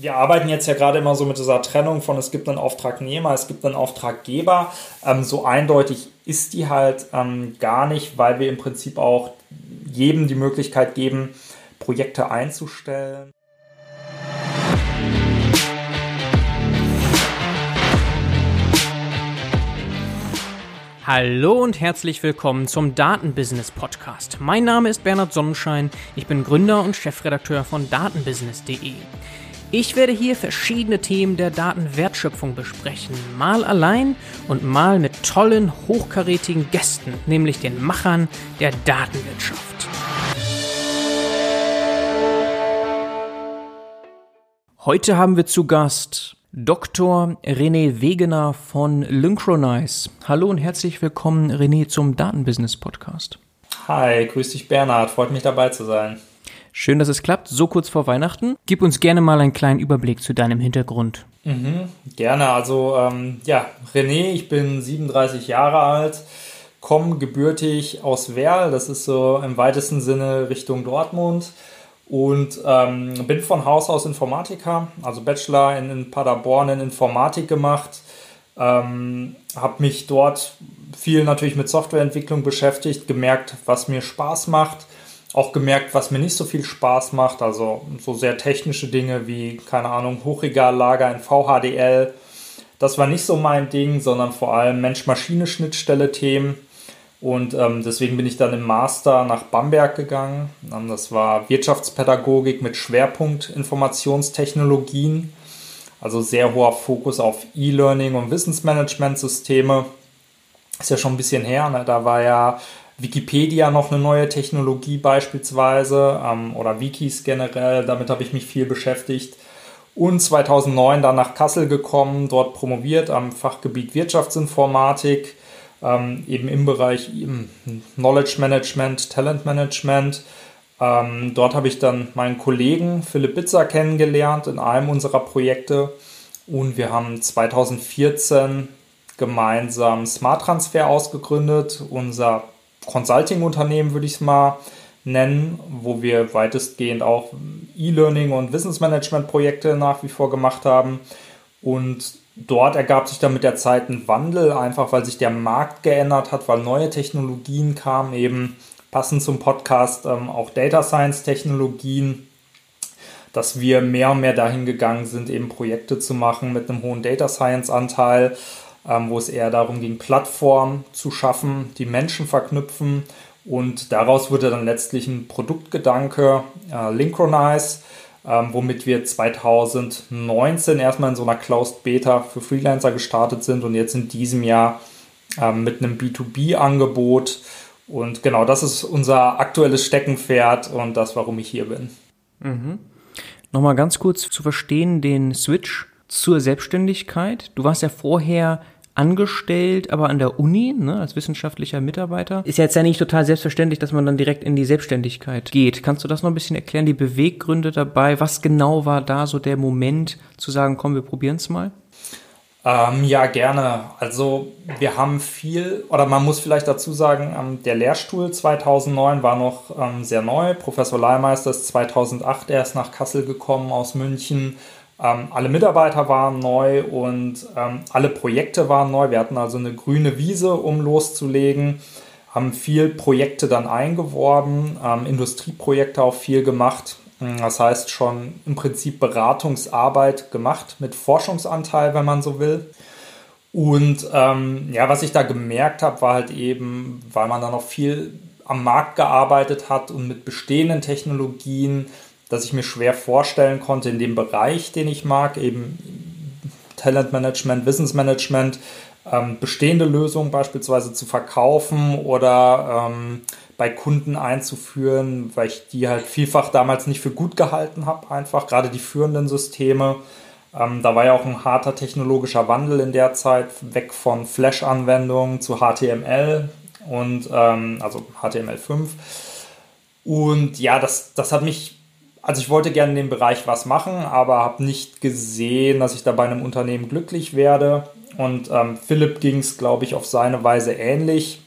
wir arbeiten jetzt ja gerade immer so mit dieser Trennung von es gibt einen Auftragnehmer, es gibt einen Auftraggeber. Ähm, so eindeutig ist die halt ähm, gar nicht, weil wir im Prinzip auch jedem die Möglichkeit geben, Projekte einzustellen. Hallo und herzlich willkommen zum Datenbusiness Podcast. Mein Name ist Bernhard Sonnenschein, ich bin Gründer und Chefredakteur von datenbusiness.de. Ich werde hier verschiedene Themen der Datenwertschöpfung besprechen, mal allein und mal mit tollen, hochkarätigen Gästen, nämlich den Machern der Datenwirtschaft. Heute haben wir zu Gast Dr. René Wegener von Lynchronize. Hallo und herzlich willkommen, René, zum Datenbusiness Podcast. Hi, grüß dich Bernhard, freut mich dabei zu sein. Schön, dass es klappt, so kurz vor Weihnachten. Gib uns gerne mal einen kleinen Überblick zu deinem Hintergrund. Mhm, gerne, also ähm, ja, René, ich bin 37 Jahre alt, komme gebürtig aus Werl, das ist so im weitesten Sinne Richtung Dortmund und ähm, bin von Haus aus Informatiker, also Bachelor in, in Paderborn in Informatik gemacht. Ähm, habe mich dort viel natürlich mit Softwareentwicklung beschäftigt, gemerkt, was mir Spaß macht auch gemerkt, was mir nicht so viel Spaß macht. Also so sehr technische Dinge wie, keine Ahnung, Hochregallager in VHDL. Das war nicht so mein Ding, sondern vor allem Mensch-Maschine-Schnittstelle-Themen. Und ähm, deswegen bin ich dann im Master nach Bamberg gegangen. Das war Wirtschaftspädagogik mit Schwerpunkt Informationstechnologien. Also sehr hoher Fokus auf E-Learning und Wissensmanagement-Systeme. Ist ja schon ein bisschen her. Ne? Da war ja Wikipedia noch eine neue Technologie beispielsweise ähm, oder Wikis generell. Damit habe ich mich viel beschäftigt. Und 2009 dann nach Kassel gekommen, dort promoviert am Fachgebiet Wirtschaftsinformatik, ähm, eben im Bereich Knowledge Management, Talent Management. Ähm, dort habe ich dann meinen Kollegen Philipp Bitzer kennengelernt in einem unserer Projekte und wir haben 2014 gemeinsam Smart Transfer ausgegründet, unser Consulting-Unternehmen, würde ich es mal nennen, wo wir weitestgehend auch E-Learning und Wissensmanagement-Projekte nach wie vor gemacht haben. Und dort ergab sich dann mit der Zeit ein Wandel, einfach weil sich der Markt geändert hat, weil neue Technologien kamen, eben passend zum Podcast ähm, auch Data Science-Technologien, dass wir mehr und mehr dahin gegangen sind, eben Projekte zu machen mit einem hohen Data Science-Anteil wo es eher darum ging, Plattformen zu schaffen, die Menschen verknüpfen. Und daraus wurde dann letztlich ein Produktgedanke, äh, Linchronize, ähm, womit wir 2019 erstmal in so einer Closed Beta für Freelancer gestartet sind und jetzt in diesem Jahr ähm, mit einem B2B-Angebot. Und genau das ist unser aktuelles Steckenpferd und das, warum ich hier bin. Mhm. Nochmal ganz kurz zu verstehen, den Switch zur Selbstständigkeit. Du warst ja vorher angestellt, aber an der Uni, ne, als wissenschaftlicher Mitarbeiter. Ist ja jetzt ja nicht total selbstverständlich, dass man dann direkt in die Selbstständigkeit geht. Kannst du das noch ein bisschen erklären, die Beweggründe dabei? Was genau war da so der Moment zu sagen, komm, wir probieren es mal? Ähm, ja, gerne. Also wir haben viel, oder man muss vielleicht dazu sagen, ähm, der Lehrstuhl 2009 war noch ähm, sehr neu. Professor Leihmeister ist 2008 erst nach Kassel gekommen aus München ähm, alle Mitarbeiter waren neu und ähm, alle Projekte waren neu. Wir hatten also eine grüne Wiese, um loszulegen, haben viel Projekte dann eingeworben, ähm, Industrieprojekte auch viel gemacht. Hm, das heißt schon im Prinzip Beratungsarbeit gemacht mit Forschungsanteil, wenn man so will. Und ähm, ja, was ich da gemerkt habe, war halt eben, weil man da noch viel am Markt gearbeitet hat und mit bestehenden Technologien dass ich mir schwer vorstellen konnte in dem Bereich, den ich mag, eben Talentmanagement, Wissensmanagement, ähm, bestehende Lösungen beispielsweise zu verkaufen oder ähm, bei Kunden einzuführen, weil ich die halt vielfach damals nicht für gut gehalten habe, einfach gerade die führenden Systeme. Ähm, da war ja auch ein harter technologischer Wandel in der Zeit, weg von Flash-Anwendungen zu HTML und ähm, also HTML5. Und ja, das, das hat mich also ich wollte gerne in dem Bereich was machen, aber habe nicht gesehen, dass ich da bei einem Unternehmen glücklich werde. Und ähm, Philipp ging es, glaube ich, auf seine Weise ähnlich.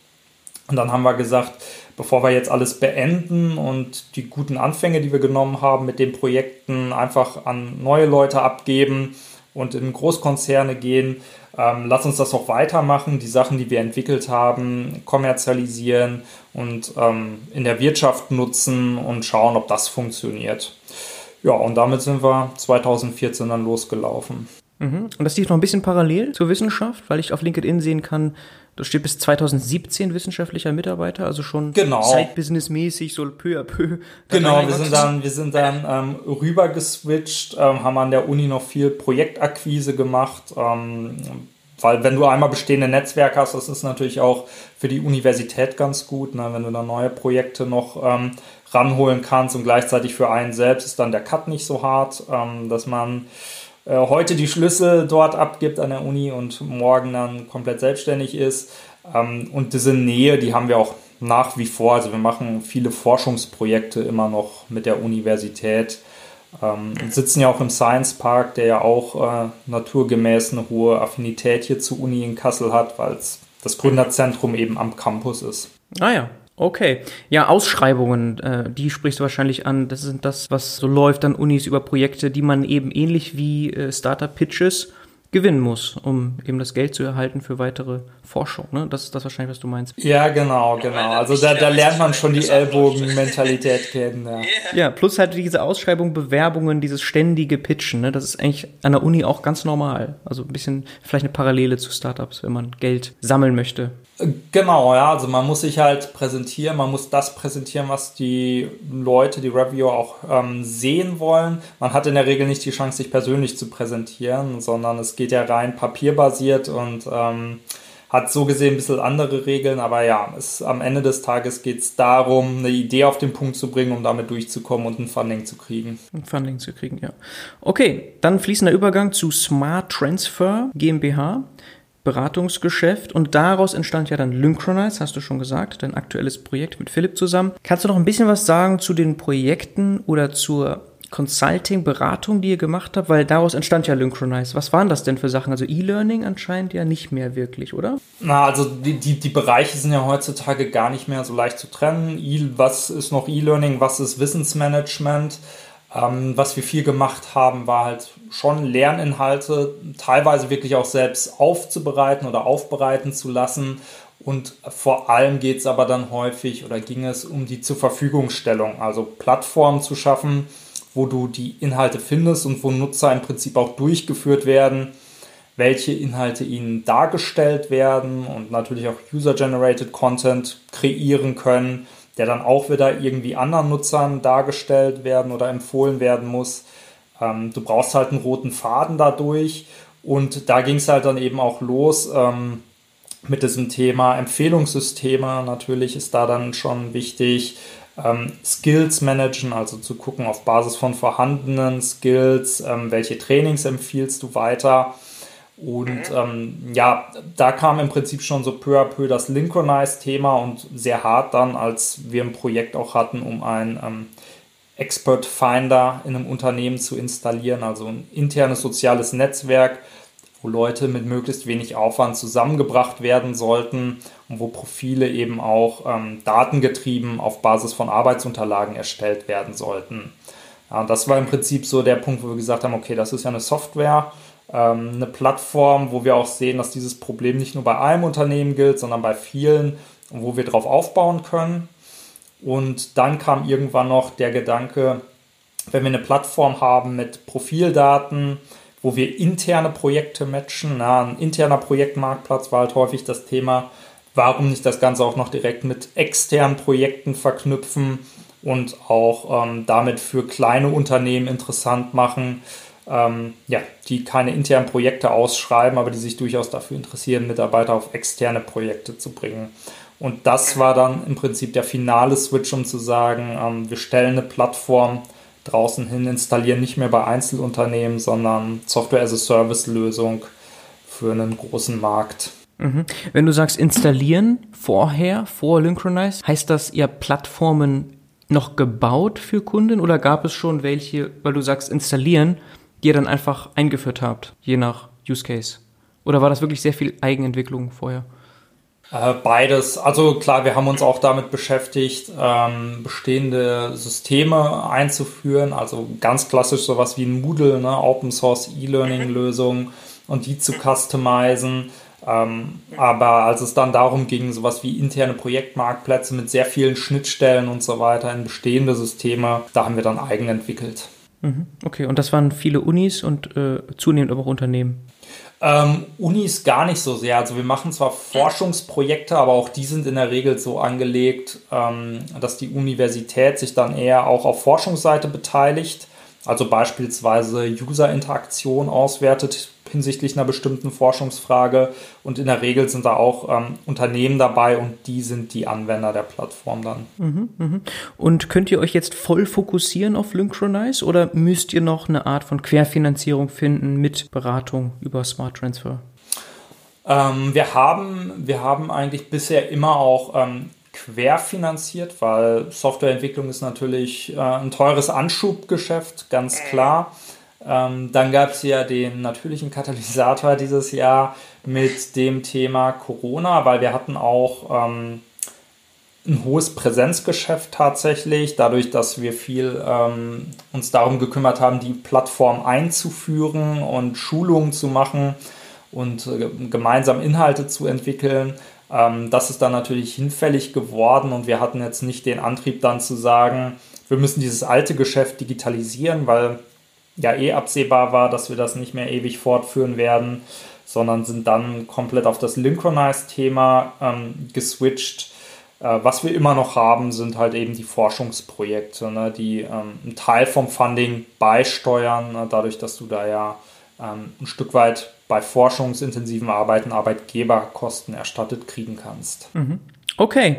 Und dann haben wir gesagt, bevor wir jetzt alles beenden und die guten Anfänge, die wir genommen haben mit den Projekten, einfach an neue Leute abgeben und in Großkonzerne gehen, ähm, lass uns das auch weitermachen, die Sachen, die wir entwickelt haben, kommerzialisieren und ähm, in der Wirtschaft nutzen und schauen, ob das funktioniert. Ja, und damit sind wir 2014 dann losgelaufen. Mhm. Und das lief noch ein bisschen parallel zur Wissenschaft, weil ich auf LinkedIn sehen kann, da steht bis 2017 wissenschaftlicher Mitarbeiter, also schon genau. Side-Business-mäßig, so peu à peu. Genau, wir sind dann, wir sind dann ähm, rüber geswitcht, ähm, haben an der Uni noch viel Projektakquise gemacht, ähm, weil wenn du einmal bestehende Netzwerke hast, das ist natürlich auch für die Universität ganz gut, ne, wenn du dann neue Projekte noch ähm, ranholen kannst und gleichzeitig für einen selbst ist dann der Cut nicht so hart, ähm, dass man äh, heute die Schlüssel dort abgibt an der Uni und morgen dann komplett selbstständig ist. Ähm, und diese Nähe, die haben wir auch nach wie vor. Also wir machen viele Forschungsprojekte immer noch mit der Universität. Ähm, sitzen ja auch im Science Park, der ja auch äh, naturgemäß eine hohe Affinität hier zur Uni in Kassel hat, weil es das Gründerzentrum eben am Campus ist. Ah ja, Okay. Ja, Ausschreibungen, äh, die sprichst du wahrscheinlich an. Das sind das, was so läuft an Unis über Projekte, die man eben ähnlich wie äh, Startup-Pitches gewinnen muss, um eben das Geld zu erhalten für weitere Forschung. Ne? Das ist das wahrscheinlich, was du meinst. Ja, genau, genau. Also da, da lernt man schon die Ellbogenmentalität kennen. Ja. ja, plus halt diese Ausschreibung, Bewerbungen, dieses ständige Pitchen. Ne? Das ist eigentlich an der Uni auch ganz normal. Also ein bisschen vielleicht eine Parallele zu Startups, wenn man Geld sammeln möchte. Genau, ja, also man muss sich halt präsentieren, man muss das präsentieren, was die Leute, die Reviewer auch ähm, sehen wollen. Man hat in der Regel nicht die Chance, sich persönlich zu präsentieren, sondern es geht ja rein papierbasiert und ähm, hat so gesehen ein bisschen andere Regeln, aber ja, es, am Ende des Tages geht es darum, eine Idee auf den Punkt zu bringen, um damit durchzukommen und ein Funding zu kriegen. Ein Funding zu kriegen, ja. Okay, dann fließender Übergang zu Smart Transfer GmbH. Beratungsgeschäft und daraus entstand ja dann Lynchronize, hast du schon gesagt, dein aktuelles Projekt mit Philipp zusammen. Kannst du noch ein bisschen was sagen zu den Projekten oder zur Consulting, Beratung, die ihr gemacht habt? Weil daraus entstand ja Lynchronize. Was waren das denn für Sachen? Also E-Learning anscheinend ja nicht mehr wirklich, oder? Na, also die, die, die Bereiche sind ja heutzutage gar nicht mehr so leicht zu trennen. E was ist noch E-Learning, was ist Wissensmanagement? Ähm, was wir viel gemacht haben, war halt schon Lerninhalte teilweise wirklich auch selbst aufzubereiten oder aufbereiten zu lassen. Und vor allem geht es aber dann häufig oder ging es um die zur Verfügungstellung, also Plattformen zu schaffen, wo du die Inhalte findest und wo Nutzer im Prinzip auch durchgeführt werden, welche Inhalte ihnen dargestellt werden und natürlich auch User-Generated Content kreieren können der dann auch wieder irgendwie anderen Nutzern dargestellt werden oder empfohlen werden muss. Ähm, du brauchst halt einen roten Faden dadurch und da ging es halt dann eben auch los ähm, mit diesem Thema Empfehlungssysteme. Natürlich ist da dann schon wichtig, ähm, Skills managen, also zu gucken auf Basis von vorhandenen Skills, ähm, welche Trainings empfiehlst du weiter und ähm, ja, da kam im Prinzip schon so peu à peu das Linchronize-Thema und sehr hart dann, als wir ein Projekt auch hatten, um ein ähm, Expert Finder in einem Unternehmen zu installieren, also ein internes soziales Netzwerk, wo Leute mit möglichst wenig Aufwand zusammengebracht werden sollten und wo Profile eben auch ähm, datengetrieben auf Basis von Arbeitsunterlagen erstellt werden sollten. Ja, das war im Prinzip so der Punkt, wo wir gesagt haben, okay, das ist ja eine Software ähm, eine Plattform, wo wir auch sehen, dass dieses Problem nicht nur bei einem Unternehmen gilt, sondern bei vielen, wo wir darauf aufbauen können. Und dann kam irgendwann noch der Gedanke, wenn wir eine Plattform haben mit Profildaten, wo wir interne Projekte matchen, na, ein interner Projektmarktplatz war halt häufig das Thema, warum nicht das Ganze auch noch direkt mit externen Projekten verknüpfen und auch ähm, damit für kleine Unternehmen interessant machen, ähm, ja, die keine internen Projekte ausschreiben, aber die sich durchaus dafür interessieren, Mitarbeiter auf externe Projekte zu bringen. Und das war dann im Prinzip der finale Switch, um zu sagen, ähm, wir stellen eine Plattform draußen hin, installieren nicht mehr bei Einzelunternehmen, sondern Software-as-a-Service-Lösung für einen großen Markt. Mhm. Wenn du sagst installieren vorher, vor Lynchronize, heißt das, ihr Plattformen noch gebaut für Kunden oder gab es schon welche, weil du sagst installieren, die ihr dann einfach eingeführt habt, je nach Use Case? Oder war das wirklich sehr viel Eigenentwicklung vorher? Äh, beides. Also klar, wir haben uns auch damit beschäftigt, ähm, bestehende Systeme einzuführen. Also ganz klassisch sowas wie ein Moodle, ne, Open Source E-Learning-Lösungen und die zu customizen. Ähm, aber als es dann darum ging, sowas wie interne Projektmarktplätze mit sehr vielen Schnittstellen und so weiter in bestehende Systeme, da haben wir dann eigen entwickelt. Mhm. Okay, und das waren viele Unis und äh, zunehmend aber auch Unternehmen. Ähm, Unis gar nicht so sehr. Also wir machen zwar Forschungsprojekte, aber auch die sind in der Regel so angelegt, ähm, dass die Universität sich dann eher auch auf Forschungsseite beteiligt. Also beispielsweise User-Interaktion auswertet hinsichtlich einer bestimmten Forschungsfrage. Und in der Regel sind da auch ähm, Unternehmen dabei und die sind die Anwender der Plattform dann. Mhm, mh. Und könnt ihr euch jetzt voll fokussieren auf Lynchronize oder müsst ihr noch eine Art von Querfinanzierung finden mit Beratung über Smart Transfer? Ähm, wir, haben, wir haben eigentlich bisher immer auch ähm, querfinanziert, weil Softwareentwicklung ist natürlich äh, ein teures Anschubgeschäft, ganz klar. Ähm, dann gab es ja den natürlichen Katalysator dieses Jahr mit dem Thema Corona, weil wir hatten auch ähm, ein hohes Präsenzgeschäft tatsächlich, dadurch, dass wir viel ähm, uns darum gekümmert haben, die Plattform einzuführen und Schulungen zu machen und äh, gemeinsam Inhalte zu entwickeln. Ähm, das ist dann natürlich hinfällig geworden und wir hatten jetzt nicht den Antrieb dann zu sagen, wir müssen dieses alte Geschäft digitalisieren, weil ja eh absehbar war, dass wir das nicht mehr ewig fortführen werden, sondern sind dann komplett auf das Lynchronize-Thema ähm, geswitcht. Äh, was wir immer noch haben, sind halt eben die Forschungsprojekte, ne, die ähm, einen Teil vom Funding beisteuern, ne, dadurch, dass du da ja ähm, ein Stück weit bei forschungsintensiven Arbeiten Arbeitgeberkosten erstattet kriegen kannst. Mhm. Okay,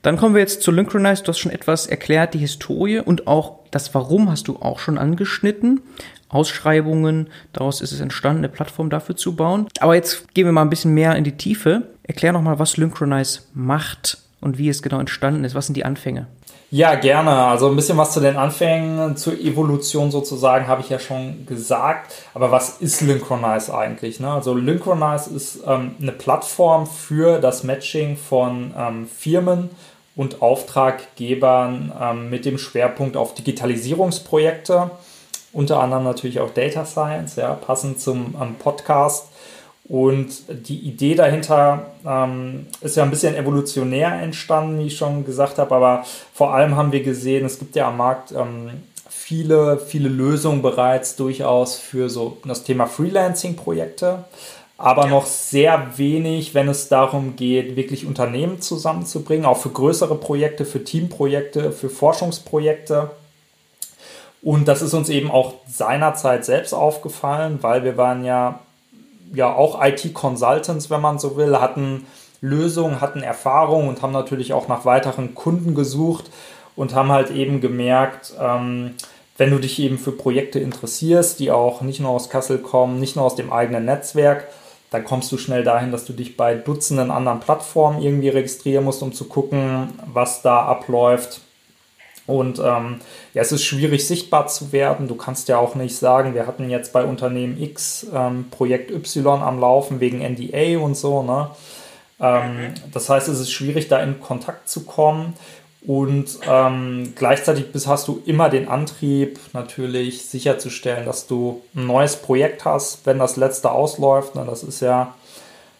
dann kommen wir jetzt zu Lynchronize. Du hast schon etwas erklärt, die Historie und auch das Warum hast du auch schon angeschnitten. Ausschreibungen, daraus ist es entstanden, eine Plattform dafür zu bauen. Aber jetzt gehen wir mal ein bisschen mehr in die Tiefe. Erklär nochmal, was Lynchronize macht und wie es genau entstanden ist. Was sind die Anfänge? Ja, gerne. Also ein bisschen was zu den Anfängen, zur Evolution sozusagen, habe ich ja schon gesagt. Aber was ist Lynchronize eigentlich? Ne? Also Lynchronize ist ähm, eine Plattform für das Matching von ähm, Firmen und Auftraggebern ähm, mit dem Schwerpunkt auf Digitalisierungsprojekte, unter anderem natürlich auch Data Science, ja, passend zum ähm, Podcast. Und die Idee dahinter ähm, ist ja ein bisschen evolutionär entstanden, wie ich schon gesagt habe, aber vor allem haben wir gesehen, es gibt ja am Markt ähm, viele, viele Lösungen bereits durchaus für so das Thema Freelancing-Projekte, aber ja. noch sehr wenig, wenn es darum geht, wirklich Unternehmen zusammenzubringen, auch für größere Projekte, für Teamprojekte, für Forschungsprojekte. Und das ist uns eben auch seinerzeit selbst aufgefallen, weil wir waren ja ja auch IT-Consultants, wenn man so will, hatten Lösungen, hatten Erfahrung und haben natürlich auch nach weiteren Kunden gesucht und haben halt eben gemerkt, ähm, wenn du dich eben für Projekte interessierst, die auch nicht nur aus Kassel kommen, nicht nur aus dem eigenen Netzwerk, dann kommst du schnell dahin, dass du dich bei Dutzenden anderen Plattformen irgendwie registrieren musst, um zu gucken, was da abläuft. Und ähm, ja, es ist schwierig sichtbar zu werden. Du kannst ja auch nicht sagen, wir hatten jetzt bei Unternehmen X ähm, Projekt Y am Laufen wegen NDA und so. Ne? Ähm, das heißt, es ist schwierig, da in Kontakt zu kommen. Und ähm, gleichzeitig bist, hast du immer den Antrieb, natürlich sicherzustellen, dass du ein neues Projekt hast, wenn das letzte ausläuft. Ne? Das ist ja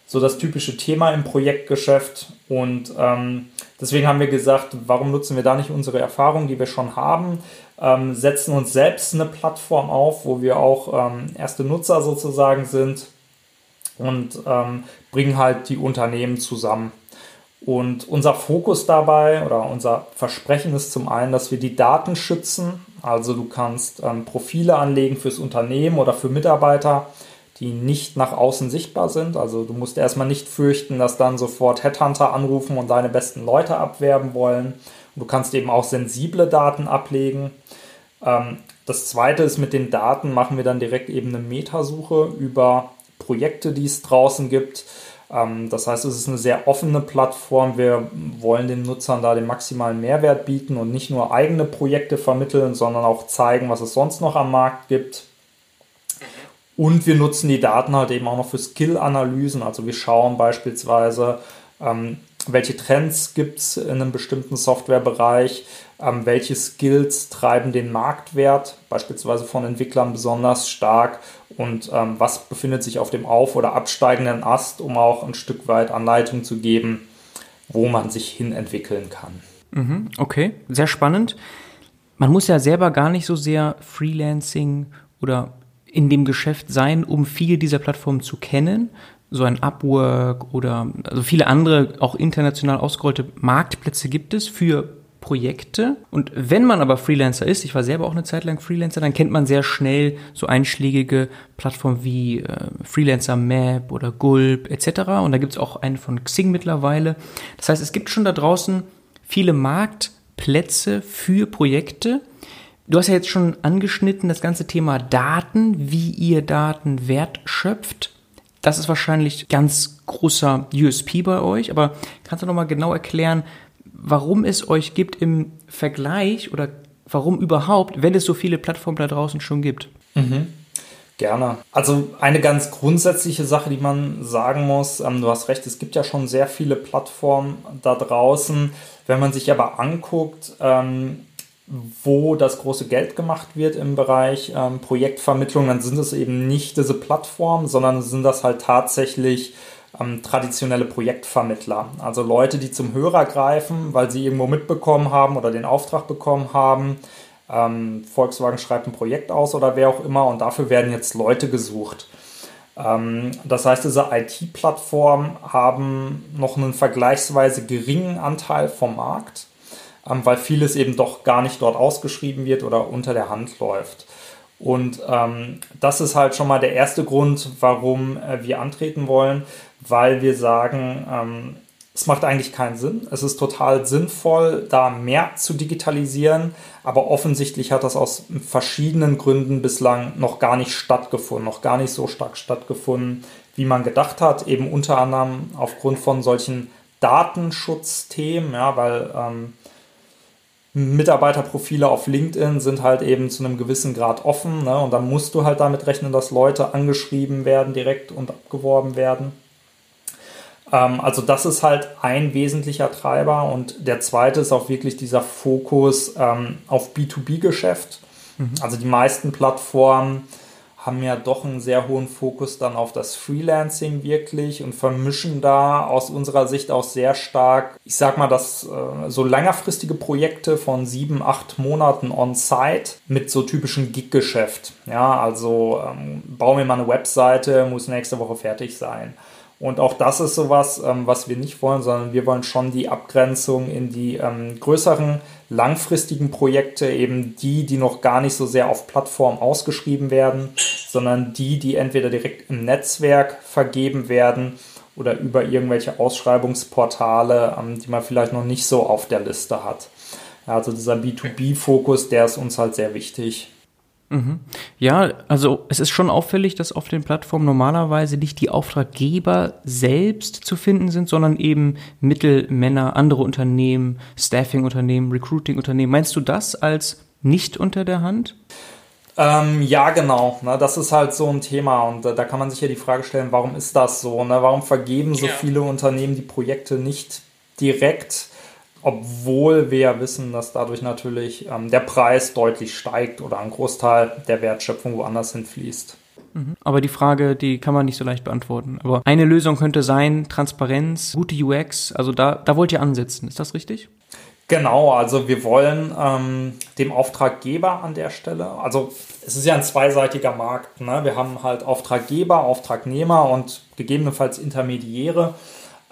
so das typische Thema im Projektgeschäft. Und ähm, deswegen haben wir gesagt, warum nutzen wir da nicht unsere Erfahrungen, die wir schon haben, ähm, setzen uns selbst eine Plattform auf, wo wir auch ähm, erste Nutzer sozusagen sind und ähm, bringen halt die Unternehmen zusammen. Und unser Fokus dabei oder unser Versprechen ist zum einen, dass wir die Daten schützen. Also du kannst ähm, Profile anlegen fürs Unternehmen oder für Mitarbeiter die nicht nach außen sichtbar sind. Also du musst erstmal nicht fürchten, dass dann sofort Headhunter anrufen und deine besten Leute abwerben wollen. Und du kannst eben auch sensible Daten ablegen. Ähm, das zweite ist, mit den Daten machen wir dann direkt eben eine Metasuche über Projekte, die es draußen gibt. Ähm, das heißt, es ist eine sehr offene Plattform. Wir wollen den Nutzern da den maximalen Mehrwert bieten und nicht nur eigene Projekte vermitteln, sondern auch zeigen, was es sonst noch am Markt gibt. Und wir nutzen die Daten halt eben auch noch für Skill-Analysen. Also wir schauen beispielsweise, ähm, welche Trends gibt es in einem bestimmten Softwarebereich, ähm, welche Skills treiben den Marktwert, beispielsweise von Entwicklern besonders stark und ähm, was befindet sich auf dem auf- oder absteigenden Ast, um auch ein Stück weit Anleitung zu geben, wo man sich hin entwickeln kann. Mhm, okay, sehr spannend. Man muss ja selber gar nicht so sehr Freelancing oder in dem Geschäft sein, um viele dieser Plattformen zu kennen. So ein Upwork oder also viele andere auch international ausgerollte Marktplätze gibt es für Projekte. Und wenn man aber Freelancer ist, ich war selber auch eine Zeit lang Freelancer, dann kennt man sehr schnell so einschlägige Plattformen wie äh, Freelancer Map oder Gulp etc. Und da gibt es auch einen von Xing mittlerweile. Das heißt, es gibt schon da draußen viele Marktplätze für Projekte. Du hast ja jetzt schon angeschnitten das ganze Thema Daten, wie ihr Daten wertschöpft. Das ist wahrscheinlich ganz großer USP bei euch, aber kannst du noch mal genau erklären, warum es euch gibt im Vergleich oder warum überhaupt, wenn es so viele Plattformen da draußen schon gibt? Mhm. Gerne. Also eine ganz grundsätzliche Sache, die man sagen muss, ähm, du hast recht, es gibt ja schon sehr viele Plattformen da draußen. Wenn man sich aber anguckt, ähm, wo das große Geld gemacht wird im Bereich ähm, Projektvermittlung, dann sind es eben nicht diese Plattformen, sondern sind das halt tatsächlich ähm, traditionelle Projektvermittler. Also Leute, die zum Hörer greifen, weil sie irgendwo mitbekommen haben oder den Auftrag bekommen haben. Ähm, Volkswagen schreibt ein Projekt aus oder wer auch immer und dafür werden jetzt Leute gesucht. Ähm, das heißt, diese IT-Plattformen haben noch einen vergleichsweise geringen Anteil vom Markt, ähm, weil vieles eben doch gar nicht dort ausgeschrieben wird oder unter der Hand läuft. Und ähm, das ist halt schon mal der erste Grund, warum äh, wir antreten wollen, weil wir sagen, ähm, es macht eigentlich keinen Sinn. Es ist total sinnvoll, da mehr zu digitalisieren, aber offensichtlich hat das aus verschiedenen Gründen bislang noch gar nicht stattgefunden, noch gar nicht so stark stattgefunden, wie man gedacht hat. Eben unter anderem aufgrund von solchen Datenschutzthemen, ja, weil ähm, Mitarbeiterprofile auf LinkedIn sind halt eben zu einem gewissen Grad offen ne? und dann musst du halt damit rechnen, dass Leute angeschrieben werden direkt und abgeworben werden. Ähm, also das ist halt ein wesentlicher Treiber und der zweite ist auch wirklich dieser Fokus ähm, auf B2B-Geschäft. Mhm. Also die meisten Plattformen haben ja doch einen sehr hohen Fokus dann auf das Freelancing wirklich und vermischen da aus unserer Sicht auch sehr stark, ich sag mal, dass äh, so längerfristige Projekte von sieben, acht Monaten on-site mit so typischen Gig-Geschäft. Ja, also ähm, baue mir mal eine Webseite, muss nächste Woche fertig sein. Und auch das ist sowas, ähm, was wir nicht wollen, sondern wir wollen schon die Abgrenzung in die ähm, größeren, langfristigen Projekte, eben die, die noch gar nicht so sehr auf Plattform ausgeschrieben werden, sondern die, die entweder direkt im Netzwerk vergeben werden oder über irgendwelche Ausschreibungsportale, ähm, die man vielleicht noch nicht so auf der Liste hat. Also dieser B2B-Fokus, der ist uns halt sehr wichtig. Mhm. Ja, also es ist schon auffällig, dass auf den Plattformen normalerweise nicht die Auftraggeber selbst zu finden sind, sondern eben Mittelmänner, andere Unternehmen, Staffing-Unternehmen, Recruiting-Unternehmen. Meinst du das als nicht unter der Hand? Ähm, ja, genau. Ne, das ist halt so ein Thema und äh, da kann man sich ja die Frage stellen, warum ist das so? Ne? Warum vergeben so ja. viele Unternehmen die Projekte nicht direkt? Obwohl wir ja wissen, dass dadurch natürlich ähm, der Preis deutlich steigt oder ein Großteil der Wertschöpfung woanders hinfließt. Mhm. Aber die Frage, die kann man nicht so leicht beantworten. Aber eine Lösung könnte sein, Transparenz, gute UX, also da, da wollt ihr ansetzen, ist das richtig? Genau, also wir wollen ähm, dem Auftraggeber an der Stelle, also es ist ja ein zweiseitiger Markt, ne? wir haben halt Auftraggeber, Auftragnehmer und gegebenenfalls Intermediäre.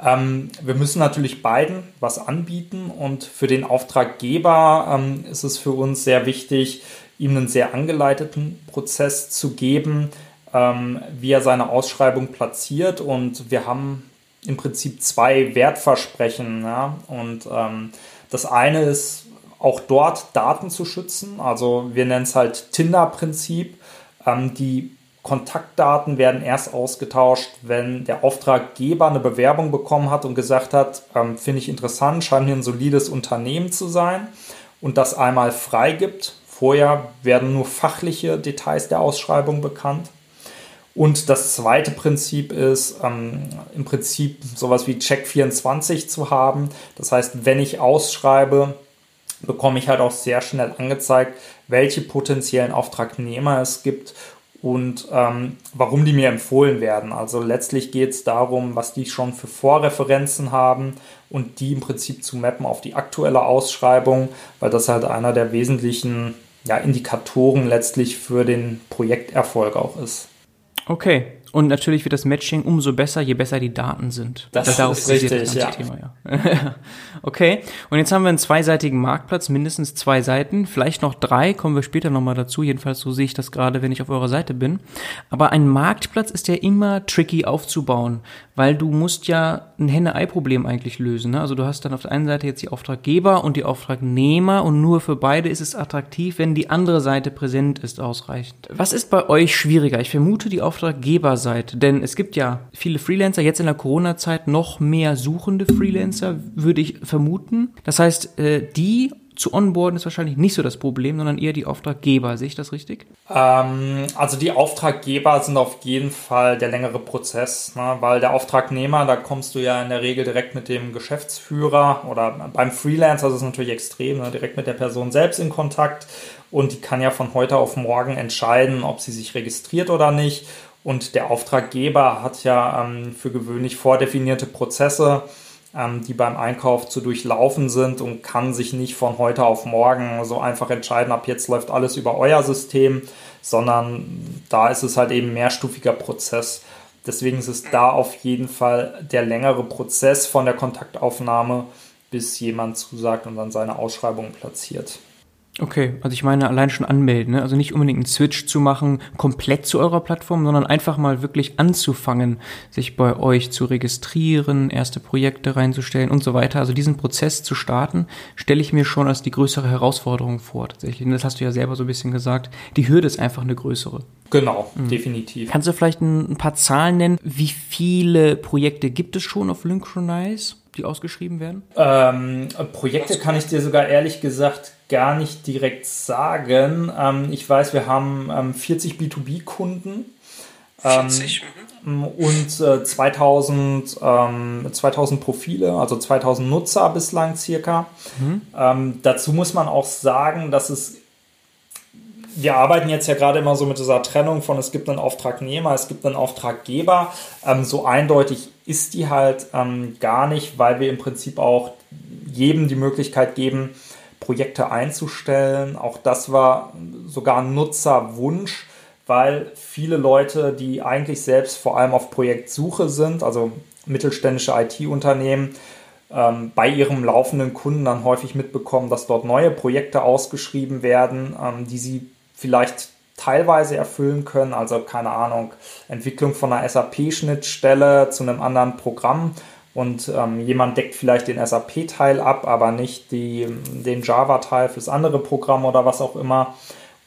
Ähm, wir müssen natürlich beiden was anbieten und für den Auftraggeber ähm, ist es für uns sehr wichtig, ihm einen sehr angeleiteten Prozess zu geben, ähm, wie er seine Ausschreibung platziert und wir haben im Prinzip zwei Wertversprechen. Ja? Und ähm, das eine ist auch dort Daten zu schützen, also wir nennen es halt Tinder-Prinzip. Ähm, die Kontaktdaten werden erst ausgetauscht, wenn der Auftraggeber eine Bewerbung bekommen hat und gesagt hat, ähm, finde ich interessant, scheint mir ein solides Unternehmen zu sein und das einmal freigibt. Vorher werden nur fachliche Details der Ausschreibung bekannt. Und das zweite Prinzip ist, ähm, im Prinzip sowas wie Check24 zu haben. Das heißt, wenn ich ausschreibe, bekomme ich halt auch sehr schnell angezeigt, welche potenziellen Auftragnehmer es gibt und ähm, warum die mir empfohlen werden. Also letztlich geht es darum, was die schon für Vorreferenzen haben und die im Prinzip zu mappen auf die aktuelle Ausschreibung, weil das halt einer der wesentlichen ja, Indikatoren letztlich für den Projekterfolg auch ist. Okay. Und natürlich wird das Matching umso besser, je besser die Daten sind. Das, das ist richtig, das ja. Thema, ja. okay. Und jetzt haben wir einen zweiseitigen Marktplatz, mindestens zwei Seiten, vielleicht noch drei, kommen wir später nochmal dazu. Jedenfalls so sehe ich das gerade, wenn ich auf eurer Seite bin. Aber ein Marktplatz ist ja immer tricky aufzubauen, weil du musst ja ein Henne-Ei-Problem eigentlich lösen. Ne? Also du hast dann auf der einen Seite jetzt die Auftraggeber und die Auftragnehmer und nur für beide ist es attraktiv, wenn die andere Seite präsent ist, ausreichend. Was ist bei euch schwieriger? Ich vermute die Auftraggeberseite, denn es gibt ja viele Freelancer, jetzt in der Corona-Zeit noch mehr suchende Freelancer, würde ich vermuten. Das heißt, äh, die zu onboarden ist wahrscheinlich nicht so das Problem, sondern eher die Auftraggeber. Sehe ich das richtig? Ähm, also die Auftraggeber sind auf jeden Fall der längere Prozess, ne? weil der Auftragnehmer, da kommst du ja in der Regel direkt mit dem Geschäftsführer oder beim Freelancer ist es natürlich extrem, ne? direkt mit der Person selbst in Kontakt und die kann ja von heute auf morgen entscheiden, ob sie sich registriert oder nicht. Und der Auftraggeber hat ja ähm, für gewöhnlich vordefinierte Prozesse ähm, die beim Einkauf zu durchlaufen sind und kann sich nicht von heute auf morgen so einfach entscheiden, ab jetzt läuft alles über euer System, sondern da ist es halt eben mehrstufiger Prozess. Deswegen ist es da auf jeden Fall der längere Prozess von der Kontaktaufnahme, bis jemand zusagt und dann seine Ausschreibung platziert. Okay, also ich meine allein schon anmelden, ne? also nicht unbedingt einen Switch zu machen, komplett zu eurer Plattform, sondern einfach mal wirklich anzufangen, sich bei euch zu registrieren, erste Projekte reinzustellen und so weiter. Also diesen Prozess zu starten, stelle ich mir schon als die größere Herausforderung vor tatsächlich. Und das hast du ja selber so ein bisschen gesagt. Die Hürde ist einfach eine größere. Genau, mhm. definitiv. Kannst du vielleicht ein, paar Zahlen nennen? Wie viele Projekte gibt es schon auf Lynchronize? die ausgeschrieben werden? Ähm, Projekte kann ich dir sogar ehrlich gesagt gar nicht direkt sagen. Ähm, ich weiß, wir haben ähm, 40 B2B-Kunden. 40. Ähm, und äh, 2000, 2000 ähm, Profile, also 2000 Nutzer bislang circa. Mhm. Ähm, dazu muss man auch sagen, dass es wir arbeiten jetzt ja gerade immer so mit dieser Trennung von es gibt einen Auftragnehmer, es gibt einen Auftraggeber. Ähm, so eindeutig ist die halt ähm, gar nicht, weil wir im Prinzip auch jedem die Möglichkeit geben, Projekte einzustellen. Auch das war sogar ein Nutzerwunsch, weil viele Leute, die eigentlich selbst vor allem auf Projektsuche sind, also mittelständische IT-Unternehmen, ähm, bei ihrem laufenden Kunden dann häufig mitbekommen, dass dort neue Projekte ausgeschrieben werden, ähm, die sie vielleicht teilweise erfüllen können. Also keine Ahnung, Entwicklung von einer SAP-Schnittstelle zu einem anderen Programm und ähm, jemand deckt vielleicht den SAP-Teil ab, aber nicht die, den Java-Teil fürs andere Programm oder was auch immer.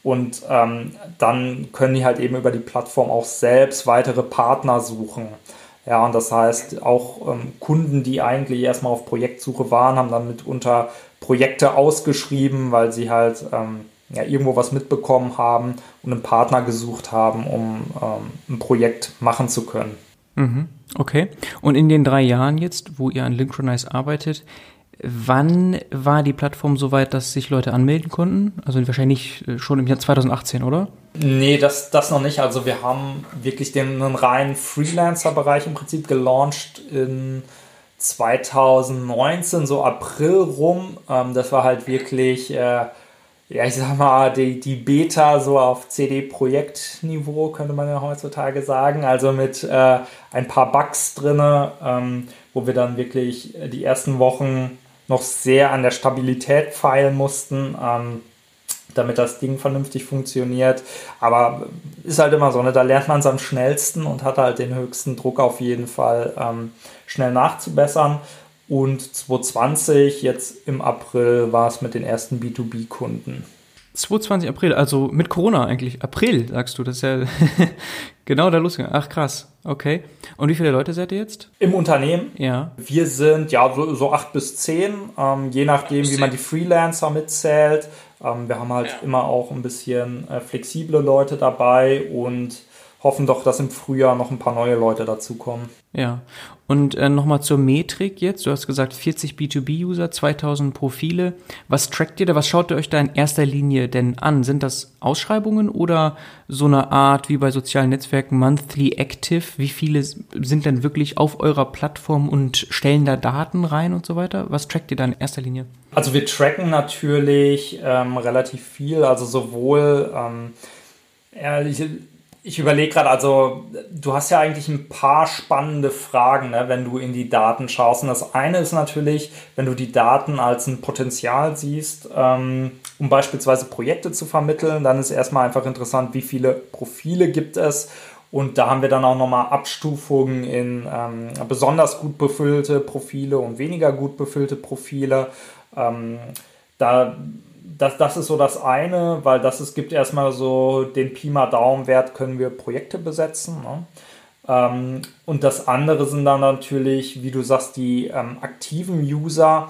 Und ähm, dann können die halt eben über die Plattform auch selbst weitere Partner suchen. Ja, und das heißt, auch ähm, Kunden, die eigentlich erstmal auf Projektsuche waren, haben dann mitunter Projekte ausgeschrieben, weil sie halt ähm, ja, irgendwo was mitbekommen haben und einen Partner gesucht haben, um ähm, ein Projekt machen zu können. Mhm. Okay. Und in den drei Jahren jetzt, wo ihr an Linchronize arbeitet, wann war die Plattform so weit, dass sich Leute anmelden konnten? Also wahrscheinlich äh, schon im Jahr 2018, oder? Nee, das, das noch nicht. Also wir haben wirklich den einen reinen Freelancer-Bereich im Prinzip gelauncht in 2019, so April rum. Ähm, das war halt wirklich... Ja, ich sag mal, die, die Beta so auf CD-Projektniveau, könnte man ja heutzutage sagen. Also mit äh, ein paar Bugs drin, ähm, wo wir dann wirklich die ersten Wochen noch sehr an der Stabilität feilen mussten, ähm, damit das Ding vernünftig funktioniert. Aber ist halt immer so, ne? da lernt man es am schnellsten und hat halt den höchsten Druck auf jeden Fall ähm, schnell nachzubessern. Und 2020, jetzt im April, war es mit den ersten B2B-Kunden. 2020 April, also mit Corona eigentlich. April, sagst du, das ist ja genau da losgegangen. Ach krass, okay. Und wie viele Leute seid ihr jetzt? Im Unternehmen? Ja. Wir sind ja so, so acht bis zehn, ähm, je nachdem, wie man die Freelancer mitzählt. Ähm, wir haben halt ja. immer auch ein bisschen äh, flexible Leute dabei und hoffen doch, dass im Frühjahr noch ein paar neue Leute dazukommen. Ja, und äh, nochmal zur Metrik jetzt. Du hast gesagt 40 B2B-User, 2000 Profile. Was trackt ihr da? Was schaut ihr euch da in erster Linie denn an? Sind das Ausschreibungen oder so eine Art wie bei sozialen Netzwerken Monthly Active? Wie viele sind denn wirklich auf eurer Plattform und stellen da Daten rein und so weiter? Was trackt ihr da in erster Linie? Also wir tracken natürlich ähm, relativ viel, also sowohl ähm, ehrlich, ich überlege gerade, also du hast ja eigentlich ein paar spannende Fragen, ne, wenn du in die Daten schaust. Und das eine ist natürlich, wenn du die Daten als ein Potenzial siehst, ähm, um beispielsweise Projekte zu vermitteln, dann ist erstmal einfach interessant, wie viele Profile gibt es. Und da haben wir dann auch nochmal Abstufungen in ähm, besonders gut befüllte Profile und weniger gut befüllte Profile. Ähm, da das, das ist so das eine, weil das es gibt erstmal so den Pi mal Daumenwert, können wir Projekte besetzen. Ne? Ähm, und das andere sind dann natürlich, wie du sagst, die ähm, aktiven User,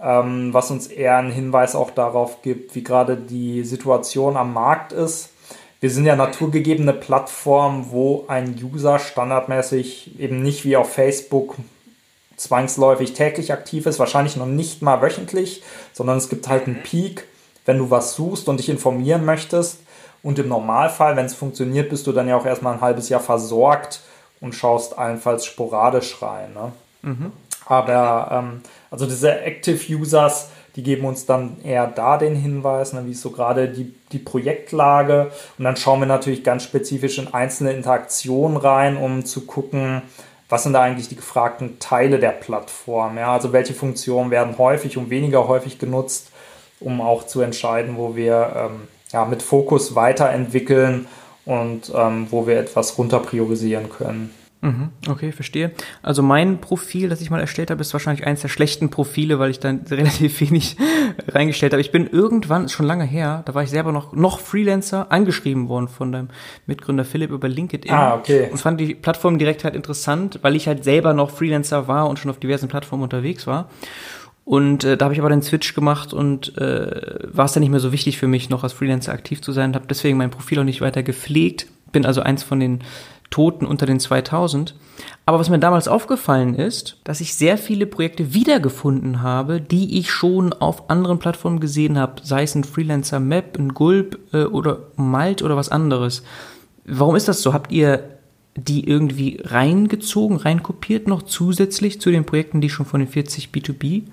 ähm, was uns eher einen Hinweis auch darauf gibt, wie gerade die Situation am Markt ist. Wir sind ja naturgegebene Plattform, wo ein User standardmäßig eben nicht wie auf Facebook zwangsläufig täglich aktiv ist, wahrscheinlich noch nicht mal wöchentlich, sondern es gibt halt einen Peak wenn du was suchst und dich informieren möchtest. Und im Normalfall, wenn es funktioniert, bist du dann ja auch erstmal ein halbes Jahr versorgt und schaust allenfalls sporadisch rein. Ne? Mhm. Aber ähm, also diese Active Users, die geben uns dann eher da den Hinweis, ne, wie ist so gerade die, die Projektlage. Und dann schauen wir natürlich ganz spezifisch in einzelne Interaktionen rein, um zu gucken, was sind da eigentlich die gefragten Teile der Plattform. Ja? Also welche Funktionen werden häufig und weniger häufig genutzt um auch zu entscheiden, wo wir ähm, ja, mit Fokus weiterentwickeln und ähm, wo wir etwas runter priorisieren können. Mhm, okay, verstehe. Also mein Profil, das ich mal erstellt habe, ist wahrscheinlich eines der schlechten Profile, weil ich dann relativ wenig reingestellt habe. Ich bin irgendwann, schon lange her, da war ich selber noch, noch Freelancer, angeschrieben worden von deinem Mitgründer Philipp über LinkedIn. Ah, okay. Und fand die Plattform direkt halt interessant, weil ich halt selber noch Freelancer war und schon auf diversen Plattformen unterwegs war. Und äh, da habe ich aber den Switch gemacht und äh, war es dann nicht mehr so wichtig für mich, noch als Freelancer aktiv zu sein. Habe deswegen mein Profil auch nicht weiter gepflegt. Bin also eins von den Toten unter den 2000. Aber was mir damals aufgefallen ist, dass ich sehr viele Projekte wiedergefunden habe, die ich schon auf anderen Plattformen gesehen habe, sei es ein Freelancer Map, ein Gulp äh, oder Malt oder was anderes. Warum ist das so? Habt ihr die irgendwie reingezogen, reinkopiert noch zusätzlich zu den Projekten, die schon von den 40 B2B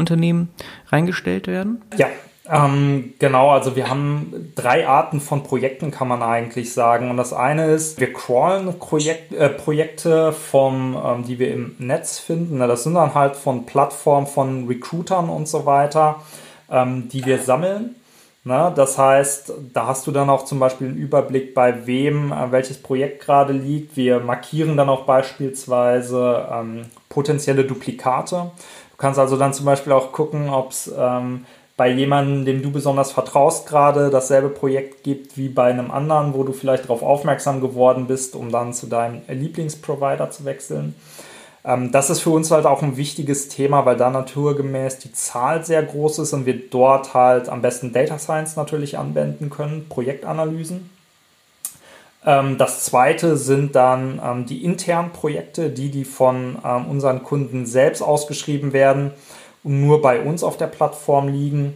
Unternehmen reingestellt werden? Ja, ähm, genau, also wir haben drei Arten von Projekten, kann man eigentlich sagen. Und das eine ist, wir crawlen Projekt, äh, Projekte, vom, ähm, die wir im Netz finden. Das sind dann halt von Plattformen, von Recruitern und so weiter, ähm, die wir sammeln. Na, das heißt, da hast du dann auch zum Beispiel einen Überblick, bei wem äh, welches Projekt gerade liegt. Wir markieren dann auch beispielsweise ähm, potenzielle Duplikate kannst also dann zum Beispiel auch gucken, ob es ähm, bei jemandem, dem du besonders vertraust, gerade dasselbe Projekt gibt wie bei einem anderen, wo du vielleicht darauf aufmerksam geworden bist, um dann zu deinem Lieblingsprovider zu wechseln. Ähm, das ist für uns halt auch ein wichtiges Thema, weil da naturgemäß die Zahl sehr groß ist und wir dort halt am besten Data Science natürlich anwenden können, Projektanalysen. Ähm, das zweite sind dann ähm, die internen Projekte, die, die von ähm, unseren Kunden selbst ausgeschrieben werden und nur bei uns auf der Plattform liegen.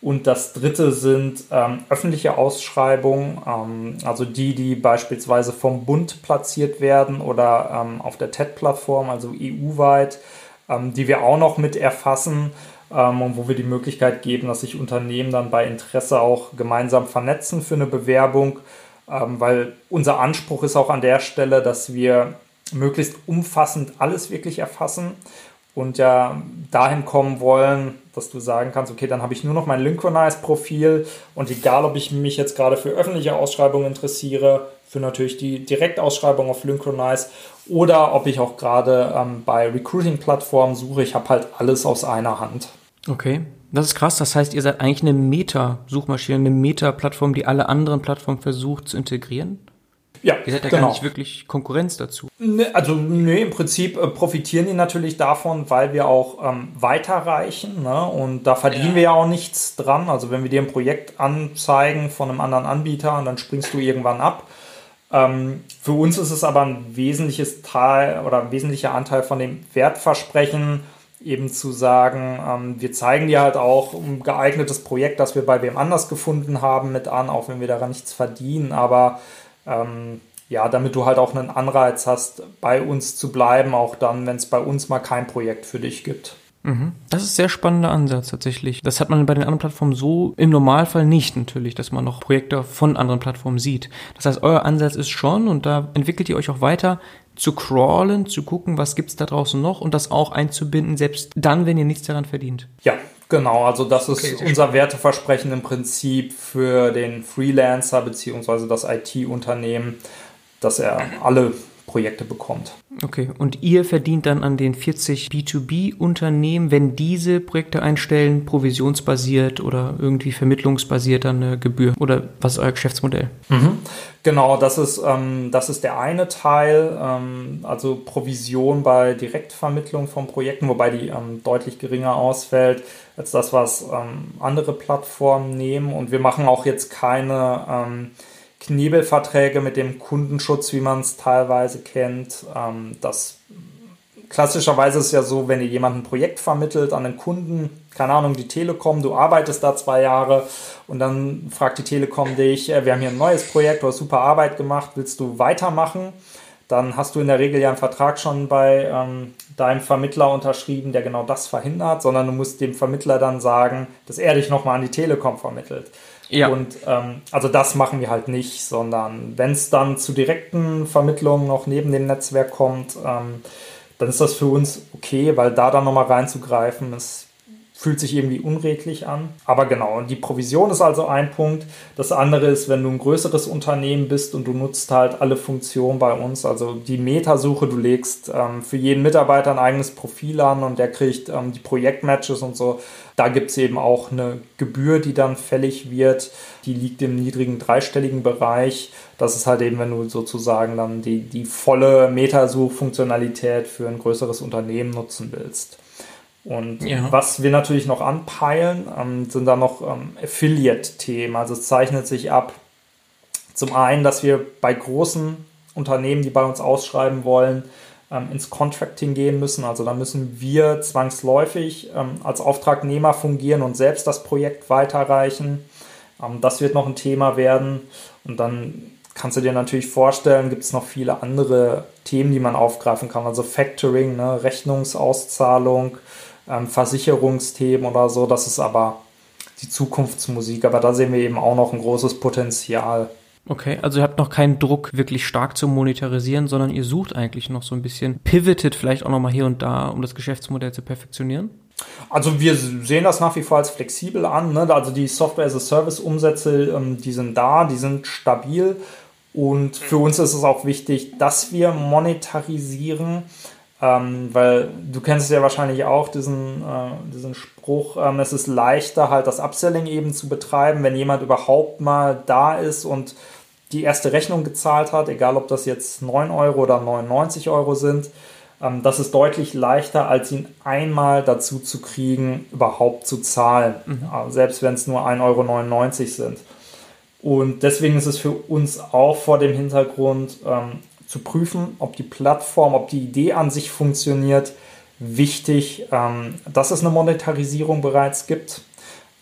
Und das dritte sind ähm, öffentliche Ausschreibungen, ähm, also die, die beispielsweise vom Bund platziert werden oder ähm, auf der TED-Plattform, also EU-weit, die wir auch noch mit erfassen und wo wir die Möglichkeit geben, dass sich Unternehmen dann bei Interesse auch gemeinsam vernetzen für eine Bewerbung weil unser Anspruch ist auch an der Stelle, dass wir möglichst umfassend alles wirklich erfassen und ja dahin kommen wollen, dass du sagen kannst, okay, dann habe ich nur noch mein Lynchronize-Profil und egal, ob ich mich jetzt gerade für öffentliche Ausschreibungen interessiere, für natürlich die Direktausschreibung auf Lynchronize oder ob ich auch gerade ähm, bei Recruiting-Plattformen suche, ich habe halt alles aus einer Hand. Okay, das ist krass. Das heißt, ihr seid eigentlich eine Meta-Suchmaschine, eine Meta-Plattform, die alle anderen Plattformen versucht zu integrieren? Ja, Ihr seid ja genau. gar nicht wirklich Konkurrenz dazu. Ne, also, nee, im Prinzip äh, profitieren die natürlich davon, weil wir auch ähm, weiterreichen. Ne? Und da verdienen ja. wir ja auch nichts dran. Also, wenn wir dir ein Projekt anzeigen von einem anderen Anbieter und dann springst du irgendwann ab, Ähm, für uns ist es aber ein wesentliches Teil oder ein wesentlicher Anteil von dem Wertversprechen, eben zu sagen, ähm, wir zeigen dir halt auch ein geeignetes Projekt, das wir bei wem anders gefunden haben, mit an, auch wenn wir daran nichts verdienen, aber ähm, ja, damit du halt auch einen Anreiz hast, bei uns zu bleiben, auch dann, wenn es bei uns mal kein Projekt für dich gibt. Mhm. Das ist ein sehr spannender Ansatz tatsächlich. Das hat man bei den anderen Plattformen so im Normalfall nicht natürlich, dass man noch Projekte von anderen Plattformen sieht. Das heißt, euer Ansatz ist schon, und da entwickelt ihr euch auch weiter, zu crawlen, zu gucken, was gibt's da draußen noch und das auch einzubinden, selbst dann, wenn ihr nichts daran verdient. Ja, genau. Also das ist okay, unser Werteversprechen im Prinzip für den Freelancer beziehungsweise das IT-Unternehmen, dass er alle Projekte bekommt. Okay, und ihr verdient dann an den 40 B2B-Unternehmen, wenn diese Projekte einstellen, provisionsbasiert oder irgendwie vermittlungsbasiert dann eine Gebühr? Oder was ist euer Geschäftsmodell? Mhm. Genau, das ist, ähm, das ist der eine Teil, ähm, also Provision bei Direktvermittlung von Projekten, wobei die ähm, deutlich geringer ausfällt als das, was ähm, andere Plattformen nehmen. Und wir machen auch jetzt keine ähm, Knebelverträge mit dem Kundenschutz, wie man es teilweise kennt. Ähm, das klassischerweise ist ja so, wenn ihr jemanden ein Projekt vermittelt an einen Kunden, keine Ahnung, die Telekom, du arbeitest da zwei Jahre und dann fragt die Telekom dich, äh, wir haben hier ein neues Projekt, du hast super Arbeit gemacht, willst du weitermachen? Dann hast du in der Regel ja einen Vertrag schon bei ähm, deinem Vermittler unterschrieben, der genau das verhindert, sondern du musst dem Vermittler dann sagen, dass er dich nochmal an die Telekom vermittelt. Ja. Und ähm, also das machen wir halt nicht, sondern wenn es dann zu direkten Vermittlungen noch neben dem Netzwerk kommt, ähm, dann ist das für uns okay, weil da dann nochmal reinzugreifen ist fühlt sich irgendwie unredlich an. Aber genau, und die Provision ist also ein Punkt. Das andere ist, wenn du ein größeres Unternehmen bist und du nutzt halt alle Funktionen bei uns, also die Metasuche, du legst ähm, für jeden Mitarbeiter ein eigenes Profil an und der kriegt ähm, die Projektmatches und so. Da gibt es eben auch eine Gebühr, die dann fällig wird. Die liegt im niedrigen dreistelligen Bereich. Das ist halt eben, wenn du sozusagen dann die, die volle Metasuchfunktionalität für ein größeres Unternehmen nutzen willst. Und ja. was wir natürlich noch anpeilen, ähm, sind da noch ähm, Affiliate-Themen. Also es zeichnet sich ab, zum einen, dass wir bei großen Unternehmen, die bei uns ausschreiben wollen, ähm, ins Contracting gehen müssen. Also da müssen wir zwangsläufig ähm, als Auftragnehmer fungieren und selbst das Projekt weiterreichen. Ähm, das wird noch ein Thema werden. Und dann kannst du dir natürlich vorstellen, gibt es noch viele andere Themen, die man aufgreifen kann. Also Factoring, ne, Rechnungsauszahlung, ähm, Versicherungsthemen oder so. Das ist aber die Zukunftsmusik. Aber da sehen wir eben auch noch ein großes Potenzial. Okay, also ihr habt noch keinen Druck, wirklich stark zu monetarisieren, sondern ihr sucht eigentlich noch so ein bisschen, pivotet vielleicht auch noch mal hier und da, um das Geschäftsmodell zu perfektionieren? Also wir sehen das nach wie vor als flexibel an. Ne? Also die Software-as-a-Service-Umsätze, ähm, die sind da, die sind stabil. Und für uns ist es auch wichtig, dass wir monetarisieren. Ähm, weil du kennst es ja wahrscheinlich auch, diesen, äh, diesen Spruch, ähm, es ist leichter halt das Upselling eben zu betreiben, wenn jemand überhaupt mal da ist und die erste Rechnung gezahlt hat, egal ob das jetzt 9 Euro oder 99 Euro sind. Ähm, das ist deutlich leichter, als ihn einmal dazu zu kriegen, überhaupt zu zahlen. Mhm. selbst wenn es nur 1,99 Euro sind. Und deswegen ist es für uns auch vor dem Hintergrund ähm, zu prüfen, ob die Plattform, ob die Idee an sich funktioniert, wichtig, ähm, dass es eine Monetarisierung bereits gibt,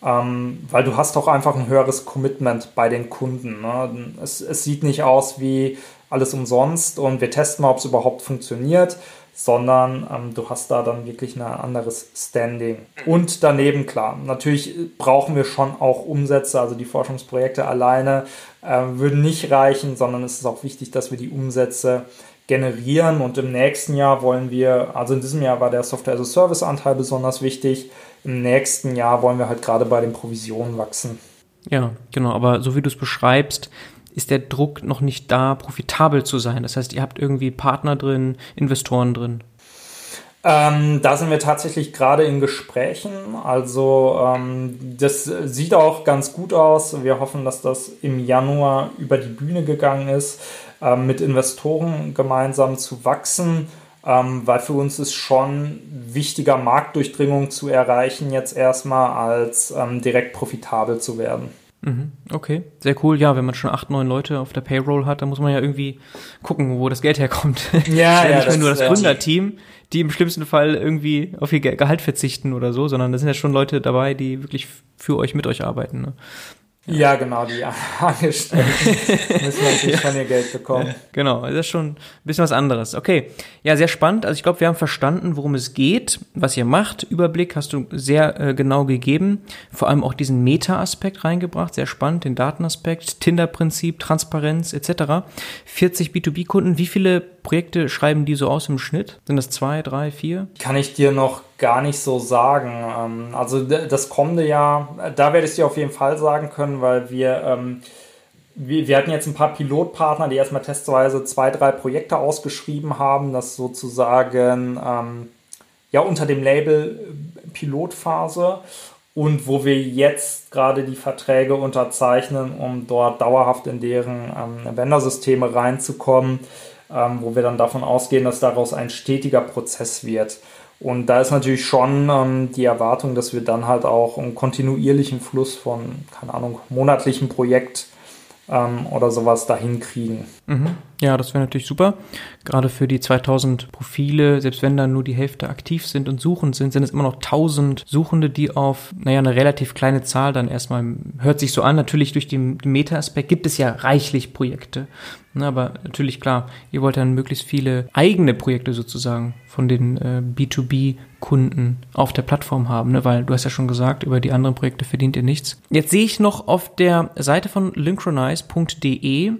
ähm, weil du hast doch einfach ein höheres Commitment bei den Kunden. Ne? Es, es sieht nicht aus wie alles umsonst und wir testen mal, ob es überhaupt funktioniert sondern ähm, du hast da dann wirklich ein anderes Standing. Und daneben, klar, natürlich brauchen wir schon auch Umsätze, also die Forschungsprojekte alleine äh, würden nicht reichen, sondern es ist auch wichtig, dass wir die Umsätze generieren und im nächsten Jahr wollen wir, also in diesem Jahr war der Software-as-a-Service-Anteil besonders wichtig, im nächsten Jahr wollen wir halt gerade bei den Provisionen wachsen. Ja, genau, aber so wie du es beschreibst, ist der Druck noch nicht da, profitabel zu sein. Das heißt, ihr habt irgendwie Partner drin, Investoren drin. Ähm, da sind wir tatsächlich gerade in Gesprächen. Also ähm, das sieht auch ganz gut aus. Wir hoffen, dass das im Januar über die Bühne gegangen ist, ähm, mit Investoren gemeinsam zu wachsen, ähm, weil für uns ist schon wichtiger, Marktdurchdringung zu erreichen, jetzt erstmal als ähm, direkt profitabel zu werden. Mhm, okay, sehr cool. Ja, wenn man schon acht, neun Leute auf der Payroll hat, dann muss man ja irgendwie gucken, wo das Geld herkommt. Ja, ja, nicht das- nur das. Gründerteam, die im schlimmsten Fall irgendwie auf ihr Ge- Gehalt verzichten oder so, sondern da sind ja schon Leute dabei, die wirklich für euch, mit euch arbeiten. Ne? Ja, genau, die Angestellten müssen natürlich von ihr Geld bekommen. Genau, das ist schon ein bisschen was anderes. Okay, ja, sehr spannend. Also ich glaube, wir haben verstanden, worum es geht, was ihr macht. Überblick hast du sehr äh, genau gegeben. Vor allem auch diesen Meta-Aspekt reingebracht, sehr spannend, den Datenaspekt, Tinder-Prinzip, Transparenz etc. 40 B2B-Kunden. Wie viele Projekte schreiben die so aus im Schnitt? Sind das zwei, drei, vier? Kann ich dir noch gar nicht so sagen. Ähm, Also das kommende Jahr, da werde ich dir auf jeden Fall sagen können, weil wir, ähm, wir, wir hatten jetzt ein paar Pilotpartner, die erstmal testweise zwei, drei Projekte ausgeschrieben haben, das sozusagen ähm, ja unter dem Label äh, Pilotphase und wo wir jetzt gerade die Verträge unterzeichnen, um dort dauerhaft in deren ähm, Vendor-Systeme reinzukommen, ähm, wo wir dann davon ausgehen, dass daraus ein stetiger Prozess wird. Und da ist natürlich schon ähm, die Erwartung, dass wir dann halt auch einen kontinuierlichen Fluss von, keine Ahnung, monatlichen Projekt ähm, oder sowas dahin kriegen. Mhm. Ja, das wäre natürlich super. Gerade für die 2000 Profile, selbst wenn da nur die Hälfte aktiv sind und suchend sind, sind es immer noch 1000 Suchende, die auf, naja, eine relativ kleine Zahl dann erstmal, hört sich so an. Natürlich durch den Meta-Aspekt gibt es ja reichlich Projekte. Ne, aber natürlich klar, ihr wollt dann möglichst viele eigene Projekte sozusagen von den äh, B2B-Kunden auf der Plattform haben, ne? weil du hast ja schon gesagt, über die anderen Projekte verdient ihr nichts. Jetzt sehe ich noch auf der Seite von lynchronize.de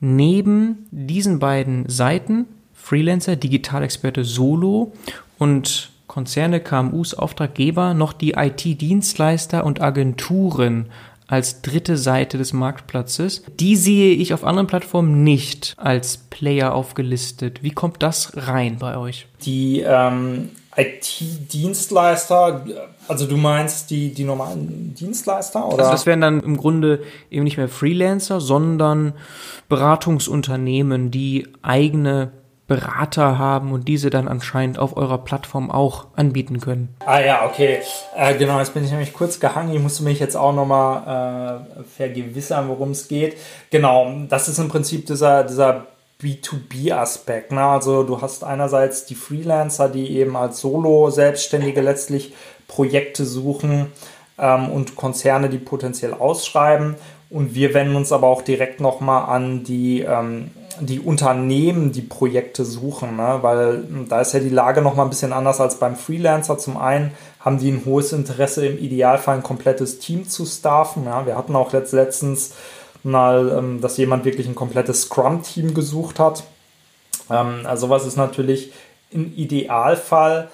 neben diesen beiden Seiten, Freelancer, Digitalexperte Solo und Konzerne, KMUs, Auftraggeber, noch die IT-Dienstleister und Agenturen als dritte Seite des Marktplatzes. Die sehe ich auf anderen Plattformen nicht als Player aufgelistet. Wie kommt das rein bei euch? Die ähm, IT-Dienstleister, also du meinst die, die normalen Dienstleister? Oder? Also das wären dann im Grunde eben nicht mehr Freelancer, sondern Beratungsunternehmen, die eigene Berater haben und diese dann anscheinend auf eurer Plattform auch anbieten können. Ah ja, okay. Äh, genau, jetzt bin ich nämlich kurz gehangen. Ich musste mich jetzt auch nochmal äh, vergewissern, worum es geht. Genau, das ist im Prinzip dieser, dieser B2B-Aspekt. Ne? Also du hast einerseits die Freelancer, die eben als Solo-Selbstständige letztlich Projekte suchen ähm, und Konzerne, die potenziell ausschreiben. Und wir wenden uns aber auch direkt nochmal an die, ähm, die Unternehmen, die Projekte suchen, ne? weil da ist ja die Lage nochmal ein bisschen anders als beim Freelancer. Zum einen haben die ein hohes Interesse, im Idealfall ein komplettes Team zu staffen. Ja? Wir hatten auch letzt, letztens mal, ähm, dass jemand wirklich ein komplettes Scrum-Team gesucht hat. Ähm, also was ist natürlich im Idealfall.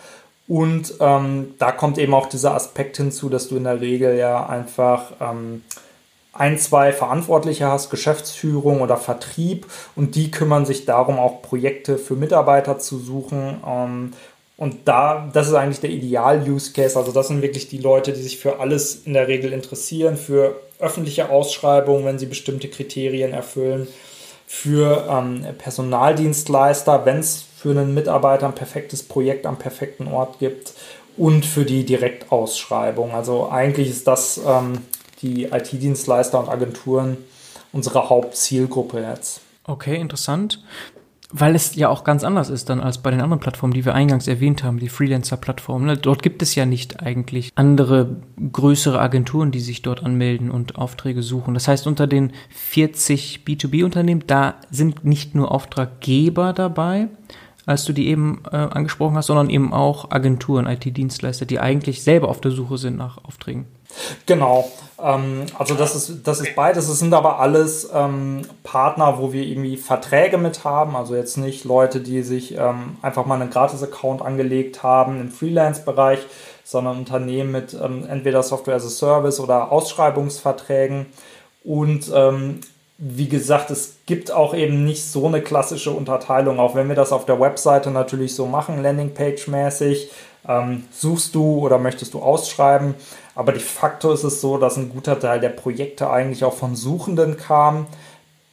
Und ähm, da kommt eben auch dieser Aspekt hinzu, dass du in der Regel ja einfach ähm, ein, zwei Verantwortliche hast, Geschäftsführung oder Vertrieb, und die kümmern sich darum, auch Projekte für Mitarbeiter zu suchen. Ähm, und da, das ist eigentlich der Ideal-Use-Case. Also das sind wirklich die Leute, die sich für alles in der Regel interessieren, für öffentliche Ausschreibungen, wenn sie bestimmte Kriterien erfüllen, für ähm, Personaldienstleister, wenn es für einen Mitarbeiter ein perfektes Projekt am perfekten Ort gibt und für die Direktausschreibung. Also eigentlich ist das ähm, die IT-Dienstleister und Agenturen unsere Hauptzielgruppe jetzt. Okay, interessant. Weil es ja auch ganz anders ist dann als bei den anderen Plattformen, die wir eingangs erwähnt haben, die Freelancer-Plattformen. Ne? Dort gibt es ja nicht eigentlich andere größere Agenturen, die sich dort anmelden und Aufträge suchen. Das heißt, unter den 40 B2B-Unternehmen, da sind nicht nur Auftraggeber dabei, als du die eben äh, angesprochen hast, sondern eben auch Agenturen, IT-Dienstleister, die eigentlich selber auf der Suche sind nach Aufträgen. Genau. Ähm, also das ist, das ist beides. Es sind aber alles ähm, Partner, wo wir irgendwie Verträge mit haben. Also jetzt nicht Leute, die sich ähm, einfach mal einen Gratis-Account angelegt haben im Freelance-Bereich, sondern Unternehmen mit ähm, entweder Software as a Service oder Ausschreibungsverträgen. Und ähm, wie gesagt, es gibt auch eben nicht so eine klassische Unterteilung, auch wenn wir das auf der Webseite natürlich so machen, Landingpage-mäßig. Ähm, suchst du oder möchtest du ausschreiben? Aber de facto ist es so, dass ein guter Teil der Projekte eigentlich auch von Suchenden kam,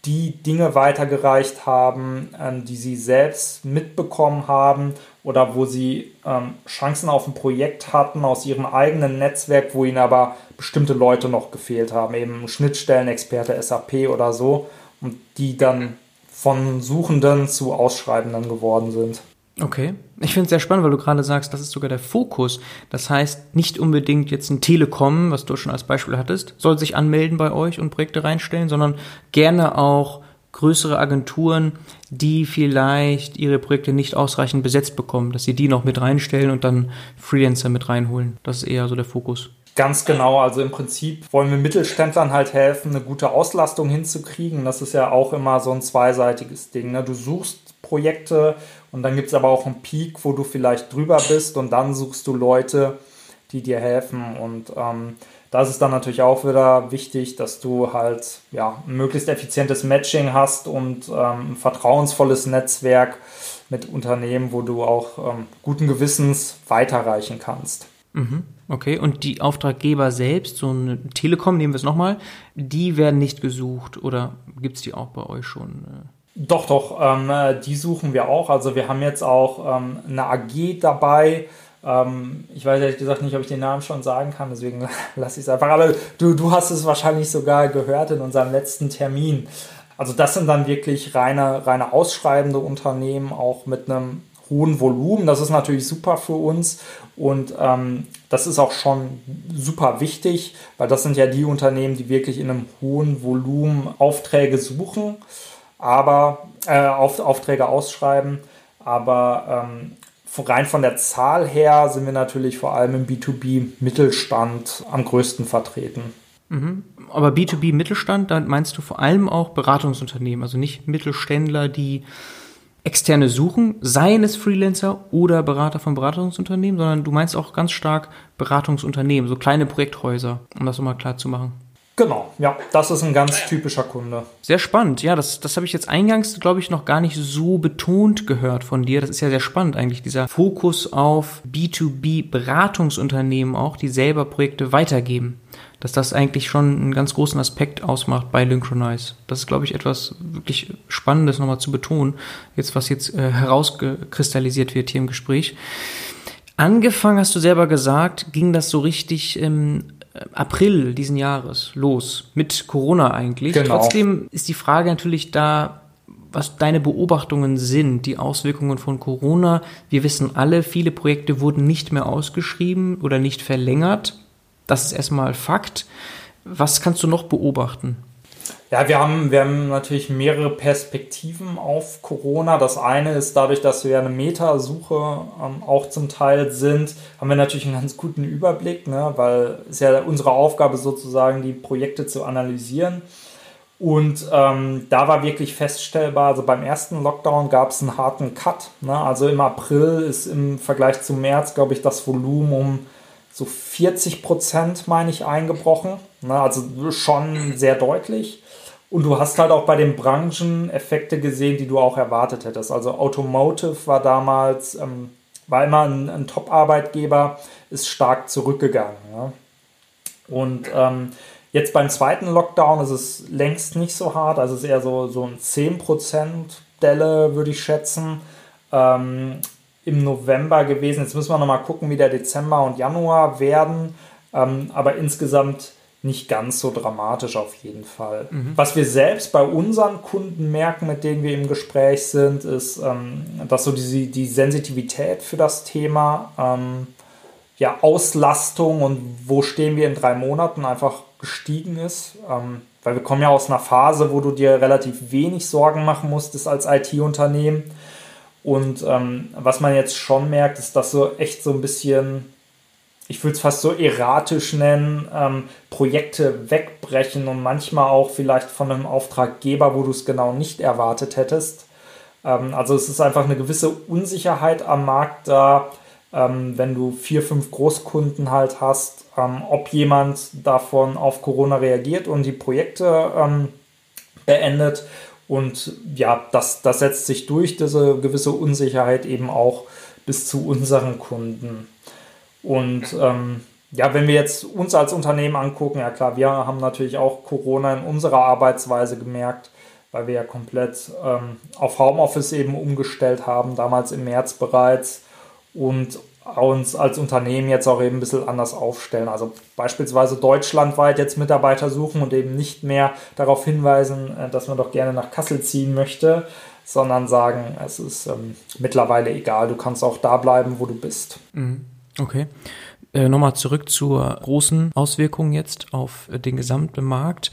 die Dinge weitergereicht haben, ähm, die sie selbst mitbekommen haben oder wo sie ähm, Chancen auf ein Projekt hatten aus ihrem eigenen Netzwerk, wo ihnen aber bestimmte Leute noch gefehlt haben, eben Schnittstellenexperte SAP oder so, und die dann von Suchenden zu Ausschreibenden geworden sind. Okay. Ich finde es sehr spannend, weil du gerade sagst, das ist sogar der Fokus. Das heißt, nicht unbedingt jetzt ein Telekom, was du schon als Beispiel hattest, soll sich anmelden bei euch und Projekte reinstellen, sondern gerne auch größere Agenturen, die vielleicht ihre Projekte nicht ausreichend besetzt bekommen, dass sie die noch mit reinstellen und dann Freelancer mit reinholen. Das ist eher so der Fokus. Ganz genau, also im Prinzip wollen wir Mittelständlern halt helfen, eine gute Auslastung hinzukriegen. Das ist ja auch immer so ein zweiseitiges Ding. Ne? Du suchst Projekte und dann gibt es aber auch einen Peak, wo du vielleicht drüber bist und dann suchst du Leute, die dir helfen. Und ähm, da ist dann natürlich auch wieder wichtig, dass du halt ja, ein möglichst effizientes Matching hast und ähm, ein vertrauensvolles Netzwerk mit Unternehmen, wo du auch ähm, guten Gewissens weiterreichen kannst. Mhm. Okay, und die Auftraggeber selbst, so eine Telekom, nehmen wir es nochmal, die werden nicht gesucht oder gibt es die auch bei euch schon? Doch, doch, ähm, die suchen wir auch. Also wir haben jetzt auch ähm, eine AG dabei. Ähm, ich weiß ehrlich gesagt nicht, ob ich den Namen schon sagen kann, deswegen lasse ich es einfach. Aber du, du hast es wahrscheinlich sogar gehört in unserem letzten Termin. Also das sind dann wirklich reine, reine ausschreibende Unternehmen, auch mit einem hohen Volumen. Das ist natürlich super für uns und ähm, das ist auch schon super wichtig, weil das sind ja die Unternehmen, die wirklich in einem hohen Volumen Aufträge suchen, aber äh, Auf, Aufträge ausschreiben. Aber ähm, rein von der Zahl her sind wir natürlich vor allem im B2B-Mittelstand am größten vertreten. Mhm. Aber B2B-Mittelstand, da meinst du vor allem auch Beratungsunternehmen, also nicht Mittelständler, die externe suchen, seien es Freelancer oder Berater von Beratungsunternehmen, sondern du meinst auch ganz stark Beratungsunternehmen, so kleine Projekthäuser, um das nochmal klar zu machen. Genau, ja, das ist ein ganz typischer Kunde. Sehr spannend, ja, das, das habe ich jetzt eingangs, glaube ich, noch gar nicht so betont gehört von dir. Das ist ja sehr spannend eigentlich, dieser Fokus auf B2B-Beratungsunternehmen auch, die selber Projekte weitergeben dass das eigentlich schon einen ganz großen Aspekt ausmacht bei Synchronize. Das ist, glaube ich, etwas wirklich Spannendes nochmal zu betonen, jetzt was jetzt äh, herauskristallisiert wird hier im Gespräch. Angefangen, hast du selber gesagt, ging das so richtig im April diesen Jahres los, mit Corona eigentlich. Genau. Trotzdem ist die Frage natürlich da, was deine Beobachtungen sind, die Auswirkungen von Corona. Wir wissen alle, viele Projekte wurden nicht mehr ausgeschrieben oder nicht verlängert. Das ist erstmal Fakt. Was kannst du noch beobachten? Ja, wir haben, wir haben natürlich mehrere Perspektiven auf Corona. Das eine ist dadurch, dass wir eine Metasuche ähm, auch zum Teil sind, haben wir natürlich einen ganz guten Überblick, ne? weil es ja unsere Aufgabe sozusagen, die Projekte zu analysieren. Und ähm, da war wirklich feststellbar, also beim ersten Lockdown gab es einen harten Cut. Ne? Also im April ist im Vergleich zum März, glaube ich, das Volumen um so 40 Prozent, meine ich, eingebrochen. Ne? Also schon sehr deutlich. Und du hast halt auch bei den Branchen Effekte gesehen, die du auch erwartet hättest. Also Automotive war damals, ähm, war immer ein, ein Top-Arbeitgeber, ist stark zurückgegangen. Ja? Und ähm, jetzt beim zweiten Lockdown ist es längst nicht so hart, also es ist eher so, so ein 10% Delle, würde ich schätzen. Ähm, im November gewesen. Jetzt müssen wir nochmal gucken, wie der Dezember und Januar werden. Ähm, aber insgesamt nicht ganz so dramatisch auf jeden Fall. Mhm. Was wir selbst bei unseren Kunden merken, mit denen wir im Gespräch sind, ist, ähm, dass so die, die Sensitivität für das Thema ähm, ja, Auslastung und wo stehen wir in drei Monaten einfach gestiegen ist. Ähm, weil wir kommen ja aus einer Phase, wo du dir relativ wenig Sorgen machen musstest als IT-Unternehmen und ähm, was man jetzt schon merkt, ist, dass so echt so ein bisschen, ich würde es fast so erratisch nennen, ähm, Projekte wegbrechen und manchmal auch vielleicht von einem Auftraggeber, wo du es genau nicht erwartet hättest. Ähm, also es ist einfach eine gewisse Unsicherheit am Markt da, ähm, wenn du vier, fünf Großkunden halt hast, ähm, ob jemand davon auf Corona reagiert und die Projekte ähm, beendet und ja, das, das setzt sich durch, diese gewisse Unsicherheit eben auch bis zu unseren Kunden. Und ähm, ja, wenn wir jetzt uns als Unternehmen angucken, ja klar, wir haben natürlich auch Corona in unserer Arbeitsweise gemerkt. weil wir ja komplett ähm, auf Homeoffice eben umgestellt haben, damals im März bereits und uns als Unternehmen jetzt auch eben ein bisschen anders aufstellen. Also beispielsweise deutschlandweit jetzt Mitarbeiter suchen und eben nicht mehr darauf hinweisen, äh, dass man doch gerne nach Kassel ziehen möchte, sondern sagen, es ist ähm, mittlerweile egal, du kannst auch da bleiben, wo du bist. Mhm. Okay. Äh, Nochmal zurück zur großen Auswirkung jetzt auf den gesamten Markt.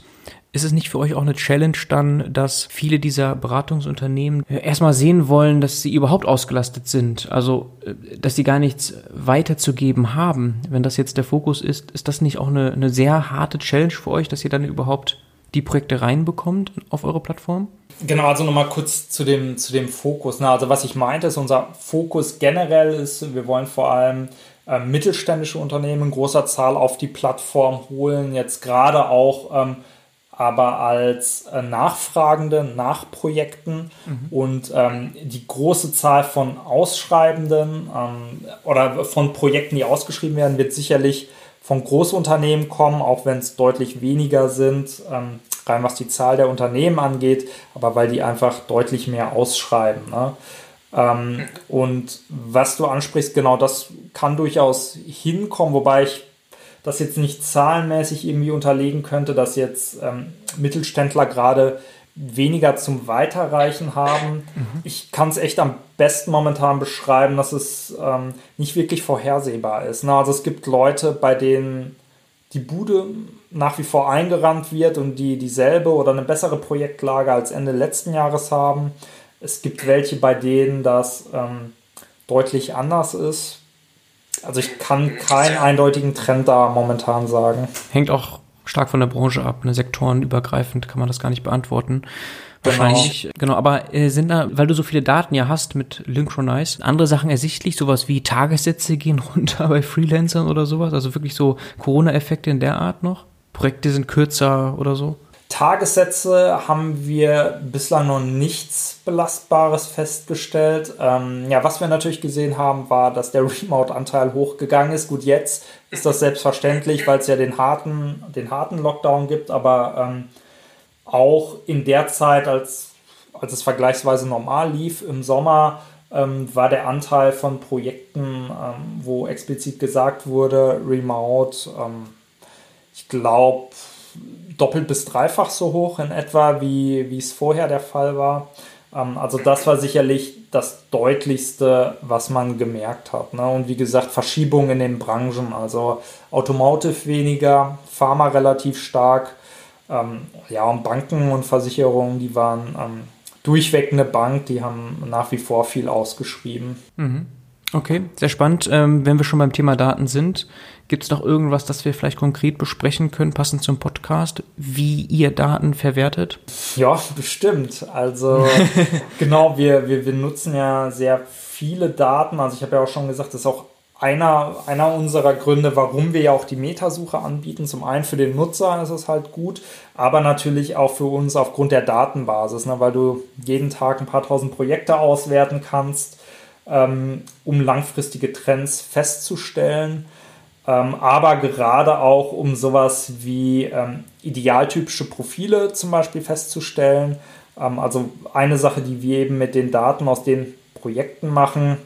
Ist es nicht für euch auch eine Challenge dann, dass viele dieser Beratungsunternehmen äh, erstmal sehen wollen, dass sie überhaupt ausgelastet sind? Also, äh, dass sie gar nichts weiterzugeben haben? Wenn das jetzt der Fokus ist, ist das nicht auch eine, eine sehr harte Challenge für euch, dass ihr dann überhaupt die Projekte reinbekommt auf eure Plattform? Genau, also nochmal kurz zu dem, zu dem Fokus. Na, also was ich meinte, ist, unser Fokus generell ist, wir wollen vor allem äh, mittelständische Unternehmen in großer Zahl auf die Plattform holen, jetzt gerade auch ähm, aber als äh, Nachfragende nach Projekten mhm. und ähm, die große Zahl von Ausschreibenden ähm, oder von Projekten, die ausgeschrieben werden, wird sicherlich von Großunternehmen kommen, auch wenn es deutlich weniger sind, ähm, rein was die Zahl der Unternehmen angeht, aber weil die einfach deutlich mehr ausschreiben. Ne? Ähm, und was du ansprichst, genau das kann durchaus hinkommen, wobei ich das jetzt nicht zahlenmäßig irgendwie unterlegen könnte, dass jetzt ähm, Mittelständler gerade weniger zum Weiterreichen haben. Mhm. Ich kann es echt am besten momentan beschreiben, dass es ähm, nicht wirklich vorhersehbar ist. Na, also es gibt Leute, bei denen die Bude nach wie vor eingerannt wird und die dieselbe oder eine bessere Projektlage als Ende letzten Jahres haben. Es gibt welche, bei denen das ähm, deutlich anders ist. Also ich kann keinen eindeutigen Trend da momentan sagen. Hängt auch stark von der Branche ab. Ne? Sektorenübergreifend kann man das gar nicht beantworten. Wahrscheinlich, genau. genau. Aber äh, sind da, weil du so viele Daten ja hast mit Lynchronize, andere Sachen ersichtlich, sowas wie Tagessätze gehen runter bei Freelancern oder sowas? Also wirklich so Corona-Effekte in der Art noch? Projekte sind kürzer oder so? Tagessätze haben wir bislang noch nichts Belastbares festgestellt. Ähm, ja, was wir natürlich gesehen haben, war, dass der Remote-Anteil hochgegangen ist. Gut, jetzt ist das selbstverständlich, weil es ja den harten, den harten Lockdown gibt, aber ähm, auch in der Zeit, als, als es vergleichsweise normal lief, im Sommer, ähm, war der Anteil von Projekten, ähm, wo explizit gesagt wurde, Remote, ähm, ich glaube, doppelt bis dreifach so hoch in etwa, wie, wie es vorher der Fall war. Ähm, also das war sicherlich das Deutlichste, was man gemerkt hat. Ne? Und wie gesagt, Verschiebungen in den Branchen, also Automotive weniger, Pharma relativ stark. Ähm, ja, und Banken und Versicherungen, die waren ähm, durchweg eine Bank, die haben nach wie vor viel ausgeschrieben. Mhm. Okay, sehr spannend. Ähm, wenn wir schon beim Thema Daten sind, gibt es noch irgendwas, das wir vielleicht konkret besprechen können, passend zum Podcast, wie ihr Daten verwertet? Ja, bestimmt. Also genau, wir, wir, wir nutzen ja sehr viele Daten. Also ich habe ja auch schon gesagt, das ist auch einer, einer unserer Gründe, warum wir ja auch die Metasuche anbieten. Zum einen für den Nutzer ist es halt gut, aber natürlich auch für uns aufgrund der Datenbasis, ne, weil du jeden Tag ein paar tausend Projekte auswerten kannst ähm, um langfristige Trends festzustellen, ähm, aber gerade auch um sowas wie ähm, idealtypische Profile zum Beispiel festzustellen. Also eine Sache, die wir eben mit den Daten aus den Projekten machen.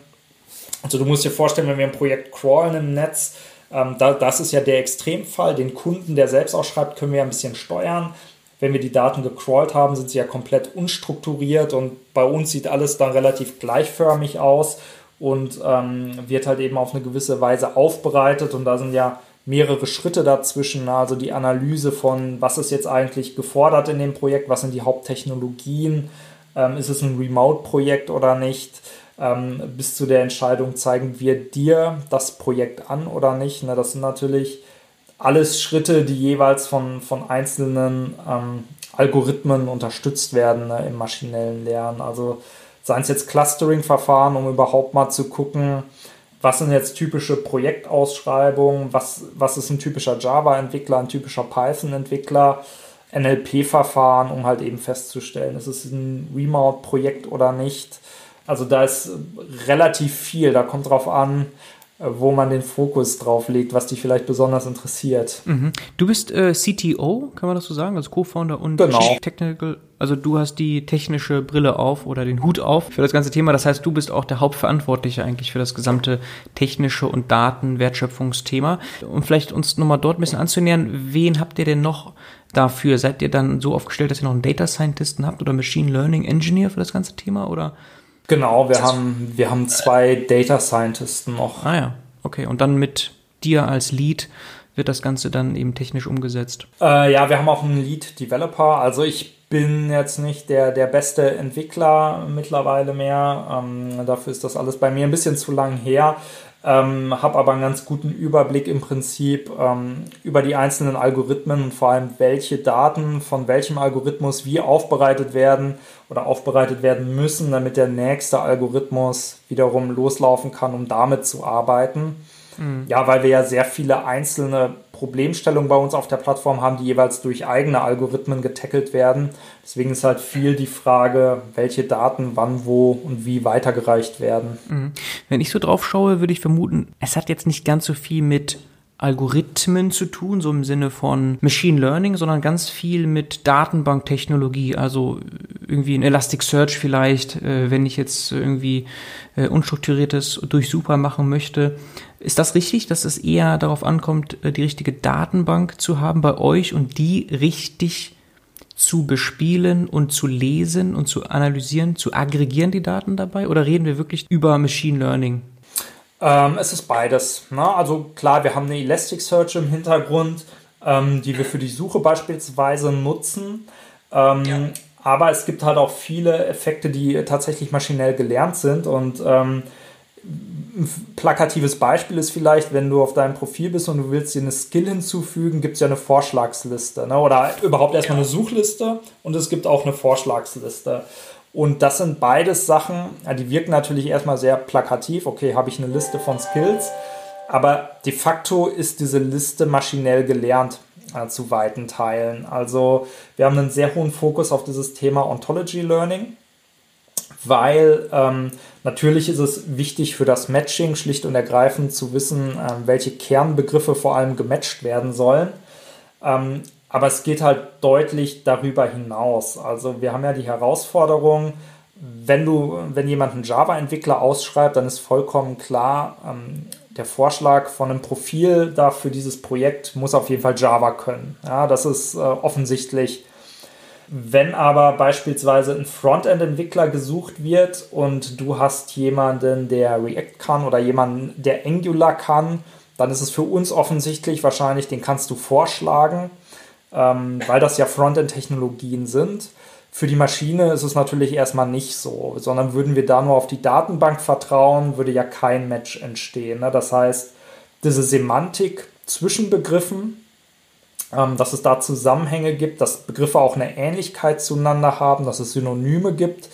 Also du musst dir vorstellen, wenn wir ein Projekt crawlen im Netz, da, das ist ja der Extremfall. Den Kunden, der selbst ausschreibt, können wir ja ein bisschen steuern wenn wir die Daten gecrawlt haben, sind sie ja komplett unstrukturiert und bei uns sieht alles dann relativ gleichförmig aus und ähm, wird halt eben auf eine gewisse Weise aufbereitet und da sind ja mehrere Schritte dazwischen, also die Analyse von, was ist jetzt eigentlich gefordert in dem Projekt, was sind die Haupttechnologien, ähm, ist es ein Remote-Projekt oder nicht, ähm, bis zu der Entscheidung, zeigen wir dir das Projekt an oder nicht. Ne, das sind natürlich alles Schritte, die jeweils von, von einzelnen ähm, Algorithmen unterstützt werden ne, im maschinellen Lernen. Also seien es jetzt Clustering-Verfahren, um überhaupt mal zu gucken, was sind jetzt typische Projektausschreibungen, was, was ist ein typischer Java-Entwickler, ein typischer Python-Entwickler, NLP-Verfahren, um halt eben festzustellen, ist es ein Remote-Projekt oder nicht. Also da ist relativ viel, da kommt drauf an, wo man den Fokus drauf legt, was dich vielleicht besonders interessiert. Mhm. Du bist äh, CTO, kann man das so sagen, also Co-Founder und genau. Chief Technical, also du hast die technische Brille auf oder den Hut auf für das ganze Thema. Das heißt, du bist auch der Hauptverantwortliche eigentlich für das gesamte technische und Datenwertschöpfungsthema. Und vielleicht uns nochmal dort ein bisschen anzunähern, wen habt ihr denn noch dafür? Seid ihr dann so aufgestellt, dass ihr noch einen Data Scientisten habt oder Machine Learning Engineer für das ganze Thema oder? Genau, wir haben, wir haben zwei Data Scientisten noch. Ah ja, okay. Und dann mit dir als Lead wird das Ganze dann eben technisch umgesetzt? Äh, ja, wir haben auch einen Lead Developer. Also ich bin jetzt nicht der, der beste Entwickler mittlerweile mehr. Ähm, dafür ist das alles bei mir ein bisschen zu lang her. Ähm, habe aber einen ganz guten Überblick im Prinzip ähm, über die einzelnen Algorithmen und vor allem welche Daten von welchem Algorithmus wie aufbereitet werden oder aufbereitet werden müssen, damit der nächste Algorithmus wiederum loslaufen kann, um damit zu arbeiten. Mhm. Ja, weil wir ja sehr viele einzelne Problemstellungen bei uns auf der Plattform haben, die jeweils durch eigene Algorithmen getackelt werden. Deswegen ist halt viel die Frage, welche Daten wann, wo und wie weitergereicht werden. Mhm. Wenn ich so drauf schaue, würde ich vermuten, es hat jetzt nicht ganz so viel mit Algorithmen zu tun, so im Sinne von Machine Learning, sondern ganz viel mit Datenbanktechnologie, also irgendwie ein Elasticsearch vielleicht, äh, wenn ich jetzt irgendwie äh, unstrukturiertes Durchsuper machen möchte. Ist das richtig, dass es eher darauf ankommt, äh, die richtige Datenbank zu haben bei euch und die richtig zu bespielen und zu lesen und zu analysieren, zu aggregieren die Daten dabei? Oder reden wir wirklich über Machine Learning? Ähm, es ist beides. Ne? Also klar, wir haben eine Elasticsearch im Hintergrund, ähm, die wir für die Suche beispielsweise nutzen. Ähm, ja. Aber es gibt halt auch viele Effekte, die tatsächlich maschinell gelernt sind. Und ähm, ein plakatives Beispiel ist vielleicht, wenn du auf deinem Profil bist und du willst dir eine Skill hinzufügen, gibt es ja eine Vorschlagsliste. Ne? Oder überhaupt erstmal eine Suchliste und es gibt auch eine Vorschlagsliste. Und das sind beides Sachen, die wirken natürlich erstmal sehr plakativ. Okay, habe ich eine Liste von Skills, aber de facto ist diese Liste maschinell gelernt äh, zu weiten Teilen. Also wir haben einen sehr hohen Fokus auf dieses Thema Ontology Learning, weil ähm, natürlich ist es wichtig für das Matching schlicht und ergreifend zu wissen, äh, welche Kernbegriffe vor allem gematcht werden sollen. Ähm, aber es geht halt deutlich darüber hinaus. Also wir haben ja die Herausforderung, wenn du, wenn jemand einen Java-Entwickler ausschreibt, dann ist vollkommen klar, ähm, der Vorschlag von einem Profil da für dieses Projekt muss auf jeden Fall Java können. Ja, das ist äh, offensichtlich. Wenn aber beispielsweise ein Frontend-Entwickler gesucht wird und du hast jemanden, der React kann oder jemanden, der Angular kann, dann ist es für uns offensichtlich wahrscheinlich, den kannst du vorschlagen ähm, weil das ja Frontend-Technologien sind. Für die Maschine ist es natürlich erstmal nicht so, sondern würden wir da nur auf die Datenbank vertrauen, würde ja kein Match entstehen. Ne? Das heißt, diese Semantik zwischen Begriffen, dass es da Zusammenhänge gibt, dass Begriffe auch eine Ähnlichkeit zueinander haben, dass es Synonyme gibt,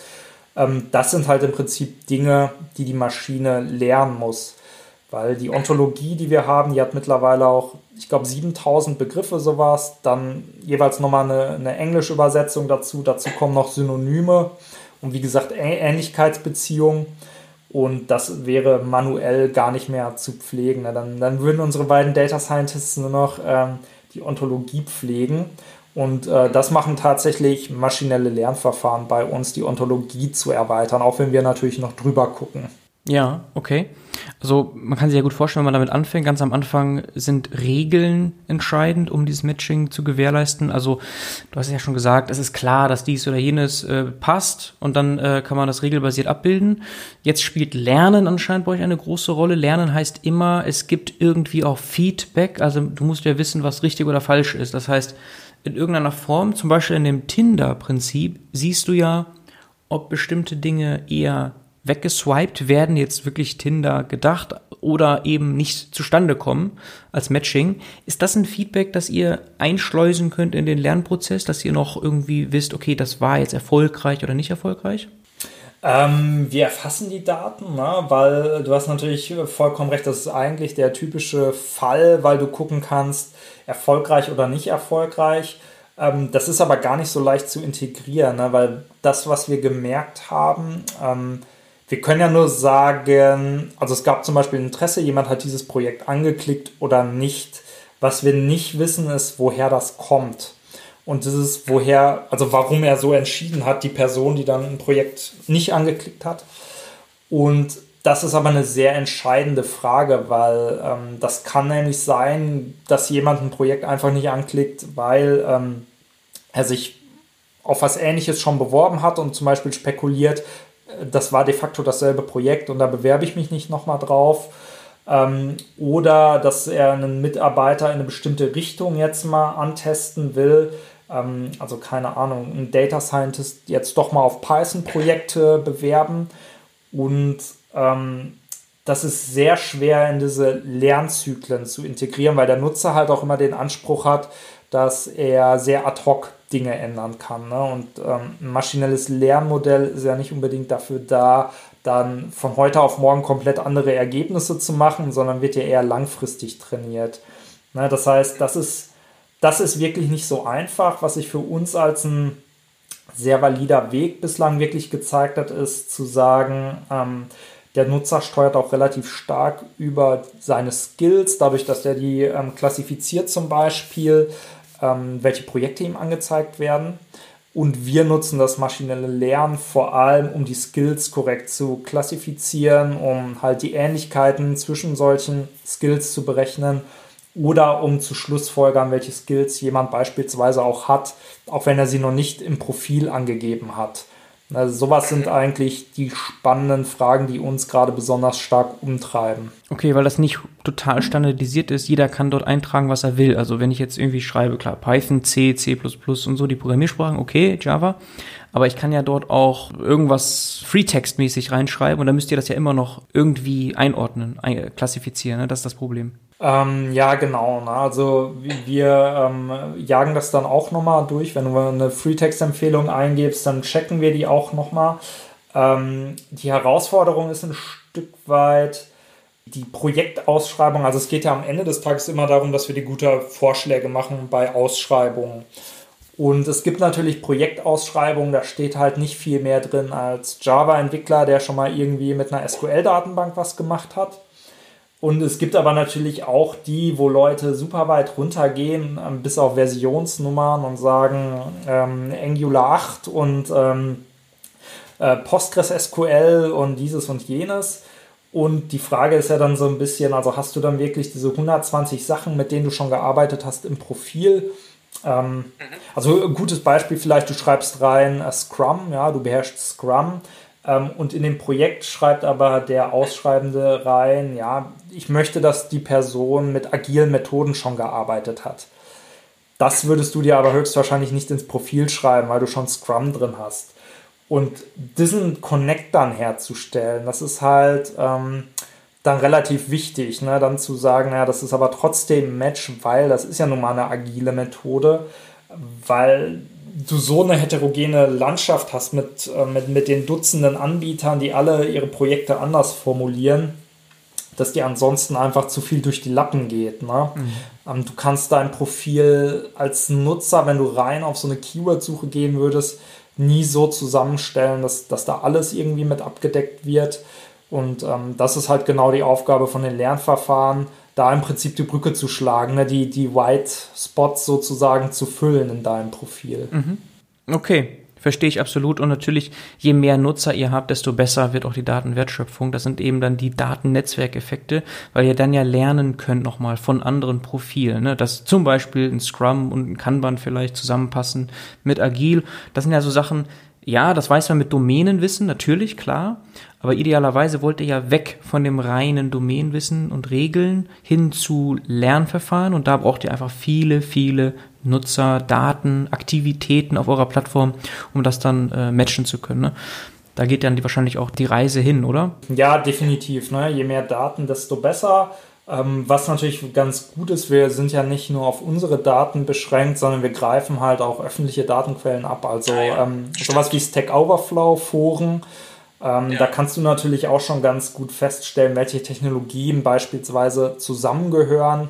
ähm, das sind halt im Prinzip Dinge, die die Maschine lernen muss. Weil die Ontologie, die wir haben, die hat mittlerweile auch, ich glaube, 7000 Begriffe sowas. Dann jeweils nochmal eine, eine englische Übersetzung dazu. Dazu kommen noch Synonyme und wie gesagt Ähnlichkeitsbeziehungen. Und das wäre manuell gar nicht mehr zu pflegen. Dann, dann würden unsere beiden Data Scientists nur noch ähm, die Ontologie pflegen. Und äh, das machen tatsächlich maschinelle Lernverfahren bei uns, die Ontologie zu erweitern, auch wenn wir natürlich noch drüber gucken. Ja, okay. Also man kann sich ja gut vorstellen, wenn man damit anfängt. Ganz am Anfang sind Regeln entscheidend, um dieses Matching zu gewährleisten. Also du hast ja schon gesagt, es ist klar, dass dies oder jenes äh, passt und dann äh, kann man das regelbasiert abbilden. Jetzt spielt Lernen anscheinend bei euch eine große Rolle. Lernen heißt immer, es gibt irgendwie auch Feedback. Also du musst ja wissen, was richtig oder falsch ist. Das heißt, in irgendeiner Form, zum Beispiel in dem Tinder-Prinzip, siehst du ja, ob bestimmte Dinge eher weggeswiped werden, jetzt wirklich Tinder gedacht oder eben nicht zustande kommen als Matching. Ist das ein Feedback, das ihr einschleusen könnt in den Lernprozess, dass ihr noch irgendwie wisst, okay, das war jetzt erfolgreich oder nicht erfolgreich? Ähm, wir erfassen die Daten, ne? weil du hast natürlich vollkommen recht, das ist eigentlich der typische Fall, weil du gucken kannst, erfolgreich oder nicht erfolgreich. Ähm, das ist aber gar nicht so leicht zu integrieren, ne? weil das, was wir gemerkt haben, ähm, wir können ja nur sagen, also es gab zum Beispiel Interesse, jemand hat dieses Projekt angeklickt oder nicht. Was wir nicht wissen, ist, woher das kommt. Und das ist, woher, also warum er so entschieden hat, die Person, die dann ein Projekt nicht angeklickt hat. Und das ist aber eine sehr entscheidende Frage, weil ähm, das kann nämlich sein, dass jemand ein Projekt einfach nicht anklickt, weil ähm, er sich auf was Ähnliches schon beworben hat und zum Beispiel spekuliert, das war de facto dasselbe Projekt und da bewerbe ich mich nicht nochmal drauf. Ähm, oder dass er einen Mitarbeiter in eine bestimmte Richtung jetzt mal antesten will. Ähm, also keine Ahnung, ein Data Scientist jetzt doch mal auf Python-Projekte bewerben. Und ähm, das ist sehr schwer in diese Lernzyklen zu integrieren, weil der Nutzer halt auch immer den Anspruch hat, dass er sehr ad hoc Dinge ändern kann. Ne? Und ähm, ein maschinelles Lernmodell ist ja nicht unbedingt dafür da, dann von heute auf morgen komplett andere Ergebnisse zu machen, sondern wird ja eher langfristig trainiert. Ne? Das heißt, das ist, das ist wirklich nicht so einfach. Was sich für uns als ein sehr valider Weg bislang wirklich gezeigt hat, ist zu sagen, ähm, der Nutzer steuert auch relativ stark über seine Skills, dadurch, dass er die ähm, klassifiziert zum Beispiel, welche Projekte ihm angezeigt werden. Und wir nutzen das maschinelle Lernen vor allem, um die Skills korrekt zu klassifizieren, um halt die Ähnlichkeiten zwischen solchen Skills zu berechnen oder um zu schlussfolgern, welche Skills jemand beispielsweise auch hat, auch wenn er sie noch nicht im Profil angegeben hat. Also sowas sind eigentlich die spannenden Fragen, die uns gerade besonders stark umtreiben. Okay, weil das nicht total standardisiert ist. Jeder kann dort eintragen, was er will. Also wenn ich jetzt irgendwie schreibe, klar, Python, C, C++ und so, die Programmiersprachen, okay, Java. Aber ich kann ja dort auch irgendwas Freetext-mäßig reinschreiben und dann müsst ihr das ja immer noch irgendwie einordnen, klassifizieren. Ne? Das ist das Problem. Ähm, ja, genau. Ne? Also wir ähm, jagen das dann auch nochmal durch. Wenn du eine Freetext-Empfehlung eingibst, dann checken wir die auch nochmal. Ähm, die Herausforderung ist ein Stück weit die Projektausschreibung. Also es geht ja am Ende des Tages immer darum, dass wir die gute Vorschläge machen bei Ausschreibungen. Und es gibt natürlich Projektausschreibungen, da steht halt nicht viel mehr drin als Java-Entwickler, der schon mal irgendwie mit einer SQL-Datenbank was gemacht hat. Und es gibt aber natürlich auch die, wo Leute super weit runtergehen, ähm, bis auf Versionsnummern und sagen ähm, Angular 8 und ähm, äh, Postgres SQL und dieses und jenes. Und die Frage ist ja dann so ein bisschen, also hast du dann wirklich diese 120 Sachen, mit denen du schon gearbeitet hast im Profil? Ähm, mhm. also ein gutes Beispiel vielleicht, du schreibst rein äh, Scrum, ja, du beherrschst Scrum und in dem Projekt schreibt aber der Ausschreibende rein, ja, ich möchte, dass die Person mit agilen Methoden schon gearbeitet hat. Das würdest du dir aber höchstwahrscheinlich nicht ins Profil schreiben, weil du schon Scrum drin hast. Und diesen Connect dann herzustellen, das ist halt ähm, dann relativ wichtig, ne? dann zu sagen, ja, das ist aber trotzdem ein Match, weil das ist ja nun mal eine agile Methode, weil du so eine heterogene Landschaft hast mit, äh, mit, mit den Dutzenden Anbietern, die alle ihre Projekte anders formulieren, dass dir ansonsten einfach zu viel durch die Lappen geht. Ne? Mhm. Ähm, du kannst dein Profil als Nutzer, wenn du rein auf so eine Keyword-Suche gehen würdest, nie so zusammenstellen, dass, dass da alles irgendwie mit abgedeckt wird. Und ähm, das ist halt genau die Aufgabe von den Lernverfahren, da im Prinzip die Brücke zu schlagen, ne? die, die White Spots sozusagen zu füllen in deinem Profil. Mhm. Okay, verstehe ich absolut. Und natürlich, je mehr Nutzer ihr habt, desto besser wird auch die Datenwertschöpfung. Das sind eben dann die Datennetzwerkeffekte, weil ihr dann ja lernen könnt nochmal von anderen Profilen. Ne? Dass zum Beispiel ein Scrum und ein Kanban vielleicht zusammenpassen mit Agil. Das sind ja so Sachen, ja, das weiß man mit Domänenwissen, natürlich, klar. Aber idealerweise wollt ihr ja weg von dem reinen Domänenwissen und Regeln hin zu Lernverfahren. Und da braucht ihr einfach viele, viele Nutzer, Daten, Aktivitäten auf eurer Plattform, um das dann äh, matchen zu können. Ne? Da geht dann die, wahrscheinlich auch die Reise hin, oder? Ja, definitiv. Ne? Je mehr Daten, desto besser. Ähm, was natürlich ganz gut ist, wir sind ja nicht nur auf unsere Daten beschränkt, sondern wir greifen halt auch öffentliche Datenquellen ab. Also ähm, sowas wie Stack Overflow, Foren. Ähm, ja. Da kannst du natürlich auch schon ganz gut feststellen, welche Technologien beispielsweise zusammengehören.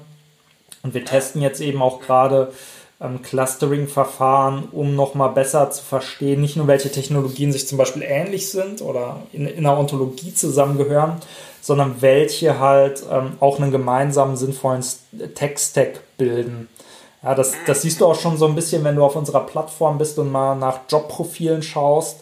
Und wir testen jetzt eben auch gerade ähm, Clustering-Verfahren, um nochmal besser zu verstehen, nicht nur welche Technologien sich zum Beispiel ähnlich sind oder in, in einer Ontologie zusammengehören, sondern welche halt ähm, auch einen gemeinsamen sinnvollen Tech-Stack bilden. Ja, das, das siehst du auch schon so ein bisschen, wenn du auf unserer Plattform bist und mal nach Jobprofilen schaust.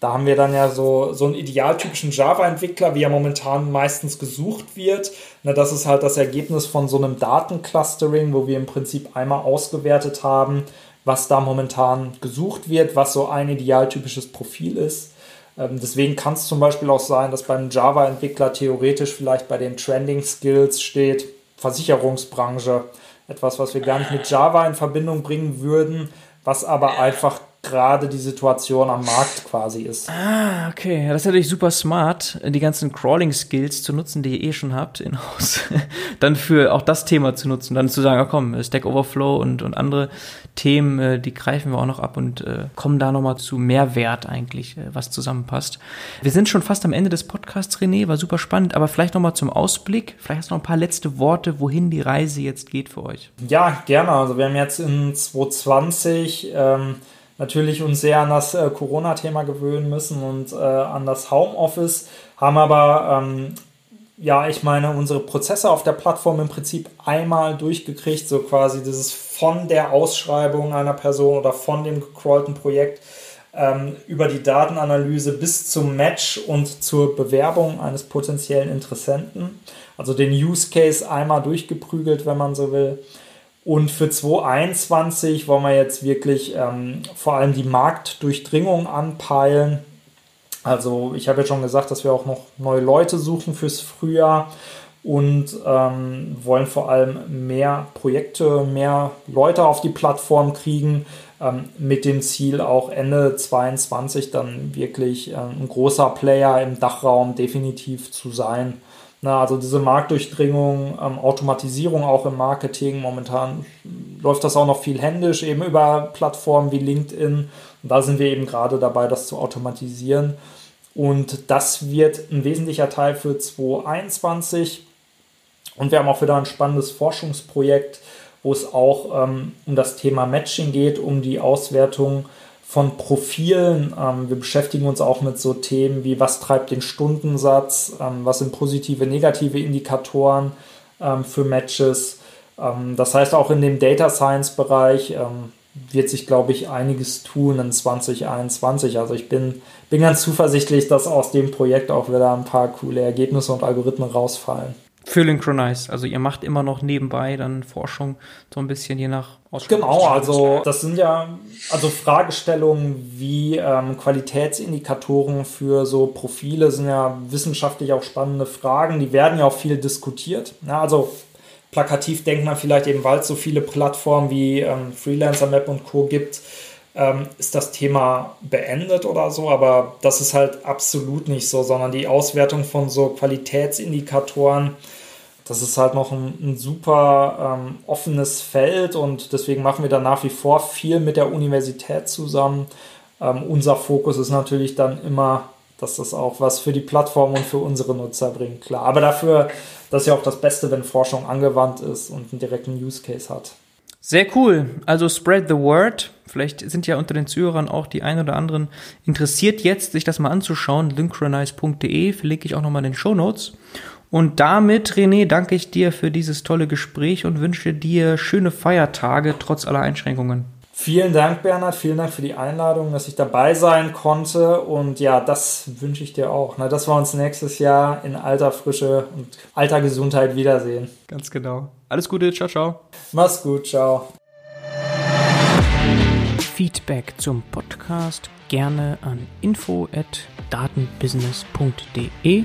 Da haben wir dann ja so, so einen idealtypischen Java-Entwickler, wie er momentan meistens gesucht wird. Na, das ist halt das Ergebnis von so einem Datenclustering, wo wir im Prinzip einmal ausgewertet haben, was da momentan gesucht wird, was so ein idealtypisches Profil ist. Ähm, deswegen kann es zum Beispiel auch sein, dass beim Java-Entwickler theoretisch vielleicht bei den Trending Skills steht, Versicherungsbranche, etwas, was wir gar nicht mit Java in Verbindung bringen würden, was aber einfach gerade die Situation am Markt quasi ist. Ah, okay. Das ist natürlich super smart, die ganzen Crawling-Skills zu nutzen, die ihr eh schon habt in-house, dann für auch das Thema zu nutzen, dann zu sagen, ja, komm, Stack Overflow und, und andere Themen, äh, die greifen wir auch noch ab und äh, kommen da nochmal zu Mehrwert eigentlich, äh, was zusammenpasst. Wir sind schon fast am Ende des Podcasts, René, war super spannend, aber vielleicht nochmal zum Ausblick, vielleicht hast du noch ein paar letzte Worte, wohin die Reise jetzt geht für euch. Ja, gerne. Also wir haben jetzt in 2020 ähm, natürlich uns sehr an das äh, Corona-Thema gewöhnen müssen und äh, an das Homeoffice, haben aber, ähm, ja, ich meine, unsere Prozesse auf der Plattform im Prinzip einmal durchgekriegt, so quasi dieses von der Ausschreibung einer Person oder von dem gecrawlten Projekt ähm, über die Datenanalyse bis zum Match und zur Bewerbung eines potenziellen Interessenten. Also den Use Case einmal durchgeprügelt, wenn man so will. Und für 2021 wollen wir jetzt wirklich ähm, vor allem die Marktdurchdringung anpeilen. Also ich habe ja schon gesagt, dass wir auch noch neue Leute suchen fürs Frühjahr und ähm, wollen vor allem mehr Projekte, mehr Leute auf die Plattform kriegen, ähm, mit dem Ziel auch Ende 2022 dann wirklich äh, ein großer Player im Dachraum definitiv zu sein. Na, also diese Marktdurchdringung, ähm, Automatisierung auch im Marketing. Momentan läuft das auch noch viel händisch, eben über Plattformen wie LinkedIn. Und da sind wir eben gerade dabei, das zu automatisieren. Und das wird ein wesentlicher Teil für 2021. Und wir haben auch wieder ein spannendes Forschungsprojekt, wo es auch ähm, um das Thema Matching geht, um die Auswertung von Profilen. Ähm, wir beschäftigen uns auch mit so Themen wie, was treibt den Stundensatz, ähm, was sind positive, negative Indikatoren ähm, für Matches. Ähm, das heißt, auch in dem Data Science-Bereich ähm, wird sich, glaube ich, einiges tun in 2021. Also ich bin, bin ganz zuversichtlich, dass aus dem Projekt auch wieder ein paar coole Ergebnisse und Algorithmen rausfallen. Für Synchronize. Also ihr macht immer noch nebenbei dann Forschung so ein bisschen je nach Genau, also das sind ja also Fragestellungen wie ähm, Qualitätsindikatoren für so Profile sind ja wissenschaftlich auch spannende Fragen. Die werden ja auch viel diskutiert. Ja, also plakativ denkt man vielleicht eben, weil es so viele Plattformen wie ähm, Freelancer Map und Co. gibt, ähm, ist das Thema beendet oder so, aber das ist halt absolut nicht so, sondern die Auswertung von so Qualitätsindikatoren das ist halt noch ein, ein super ähm, offenes Feld und deswegen machen wir da nach wie vor viel mit der Universität zusammen. Ähm, unser Fokus ist natürlich dann immer, dass das auch was für die Plattform und für unsere Nutzer bringt, klar. Aber dafür, das ist ja auch das Beste, wenn Forschung angewandt ist und einen direkten Use Case hat. Sehr cool. Also spread the word. Vielleicht sind ja unter den Zuhörern auch die ein oder anderen interessiert jetzt, sich das mal anzuschauen. Lynchronize.de verlinke ich auch nochmal in den Show Notes. Und damit, René, danke ich dir für dieses tolle Gespräch und wünsche dir schöne Feiertage trotz aller Einschränkungen. Vielen Dank, Bernhard. Vielen Dank für die Einladung, dass ich dabei sein konnte. Und ja, das wünsche ich dir auch. Na, dass wir uns nächstes Jahr in alter Frische und alter Gesundheit wiedersehen. Ganz genau. Alles Gute. Ciao, ciao. Mach's gut. Ciao. Feedback zum Podcast gerne an info@datenbusiness.de.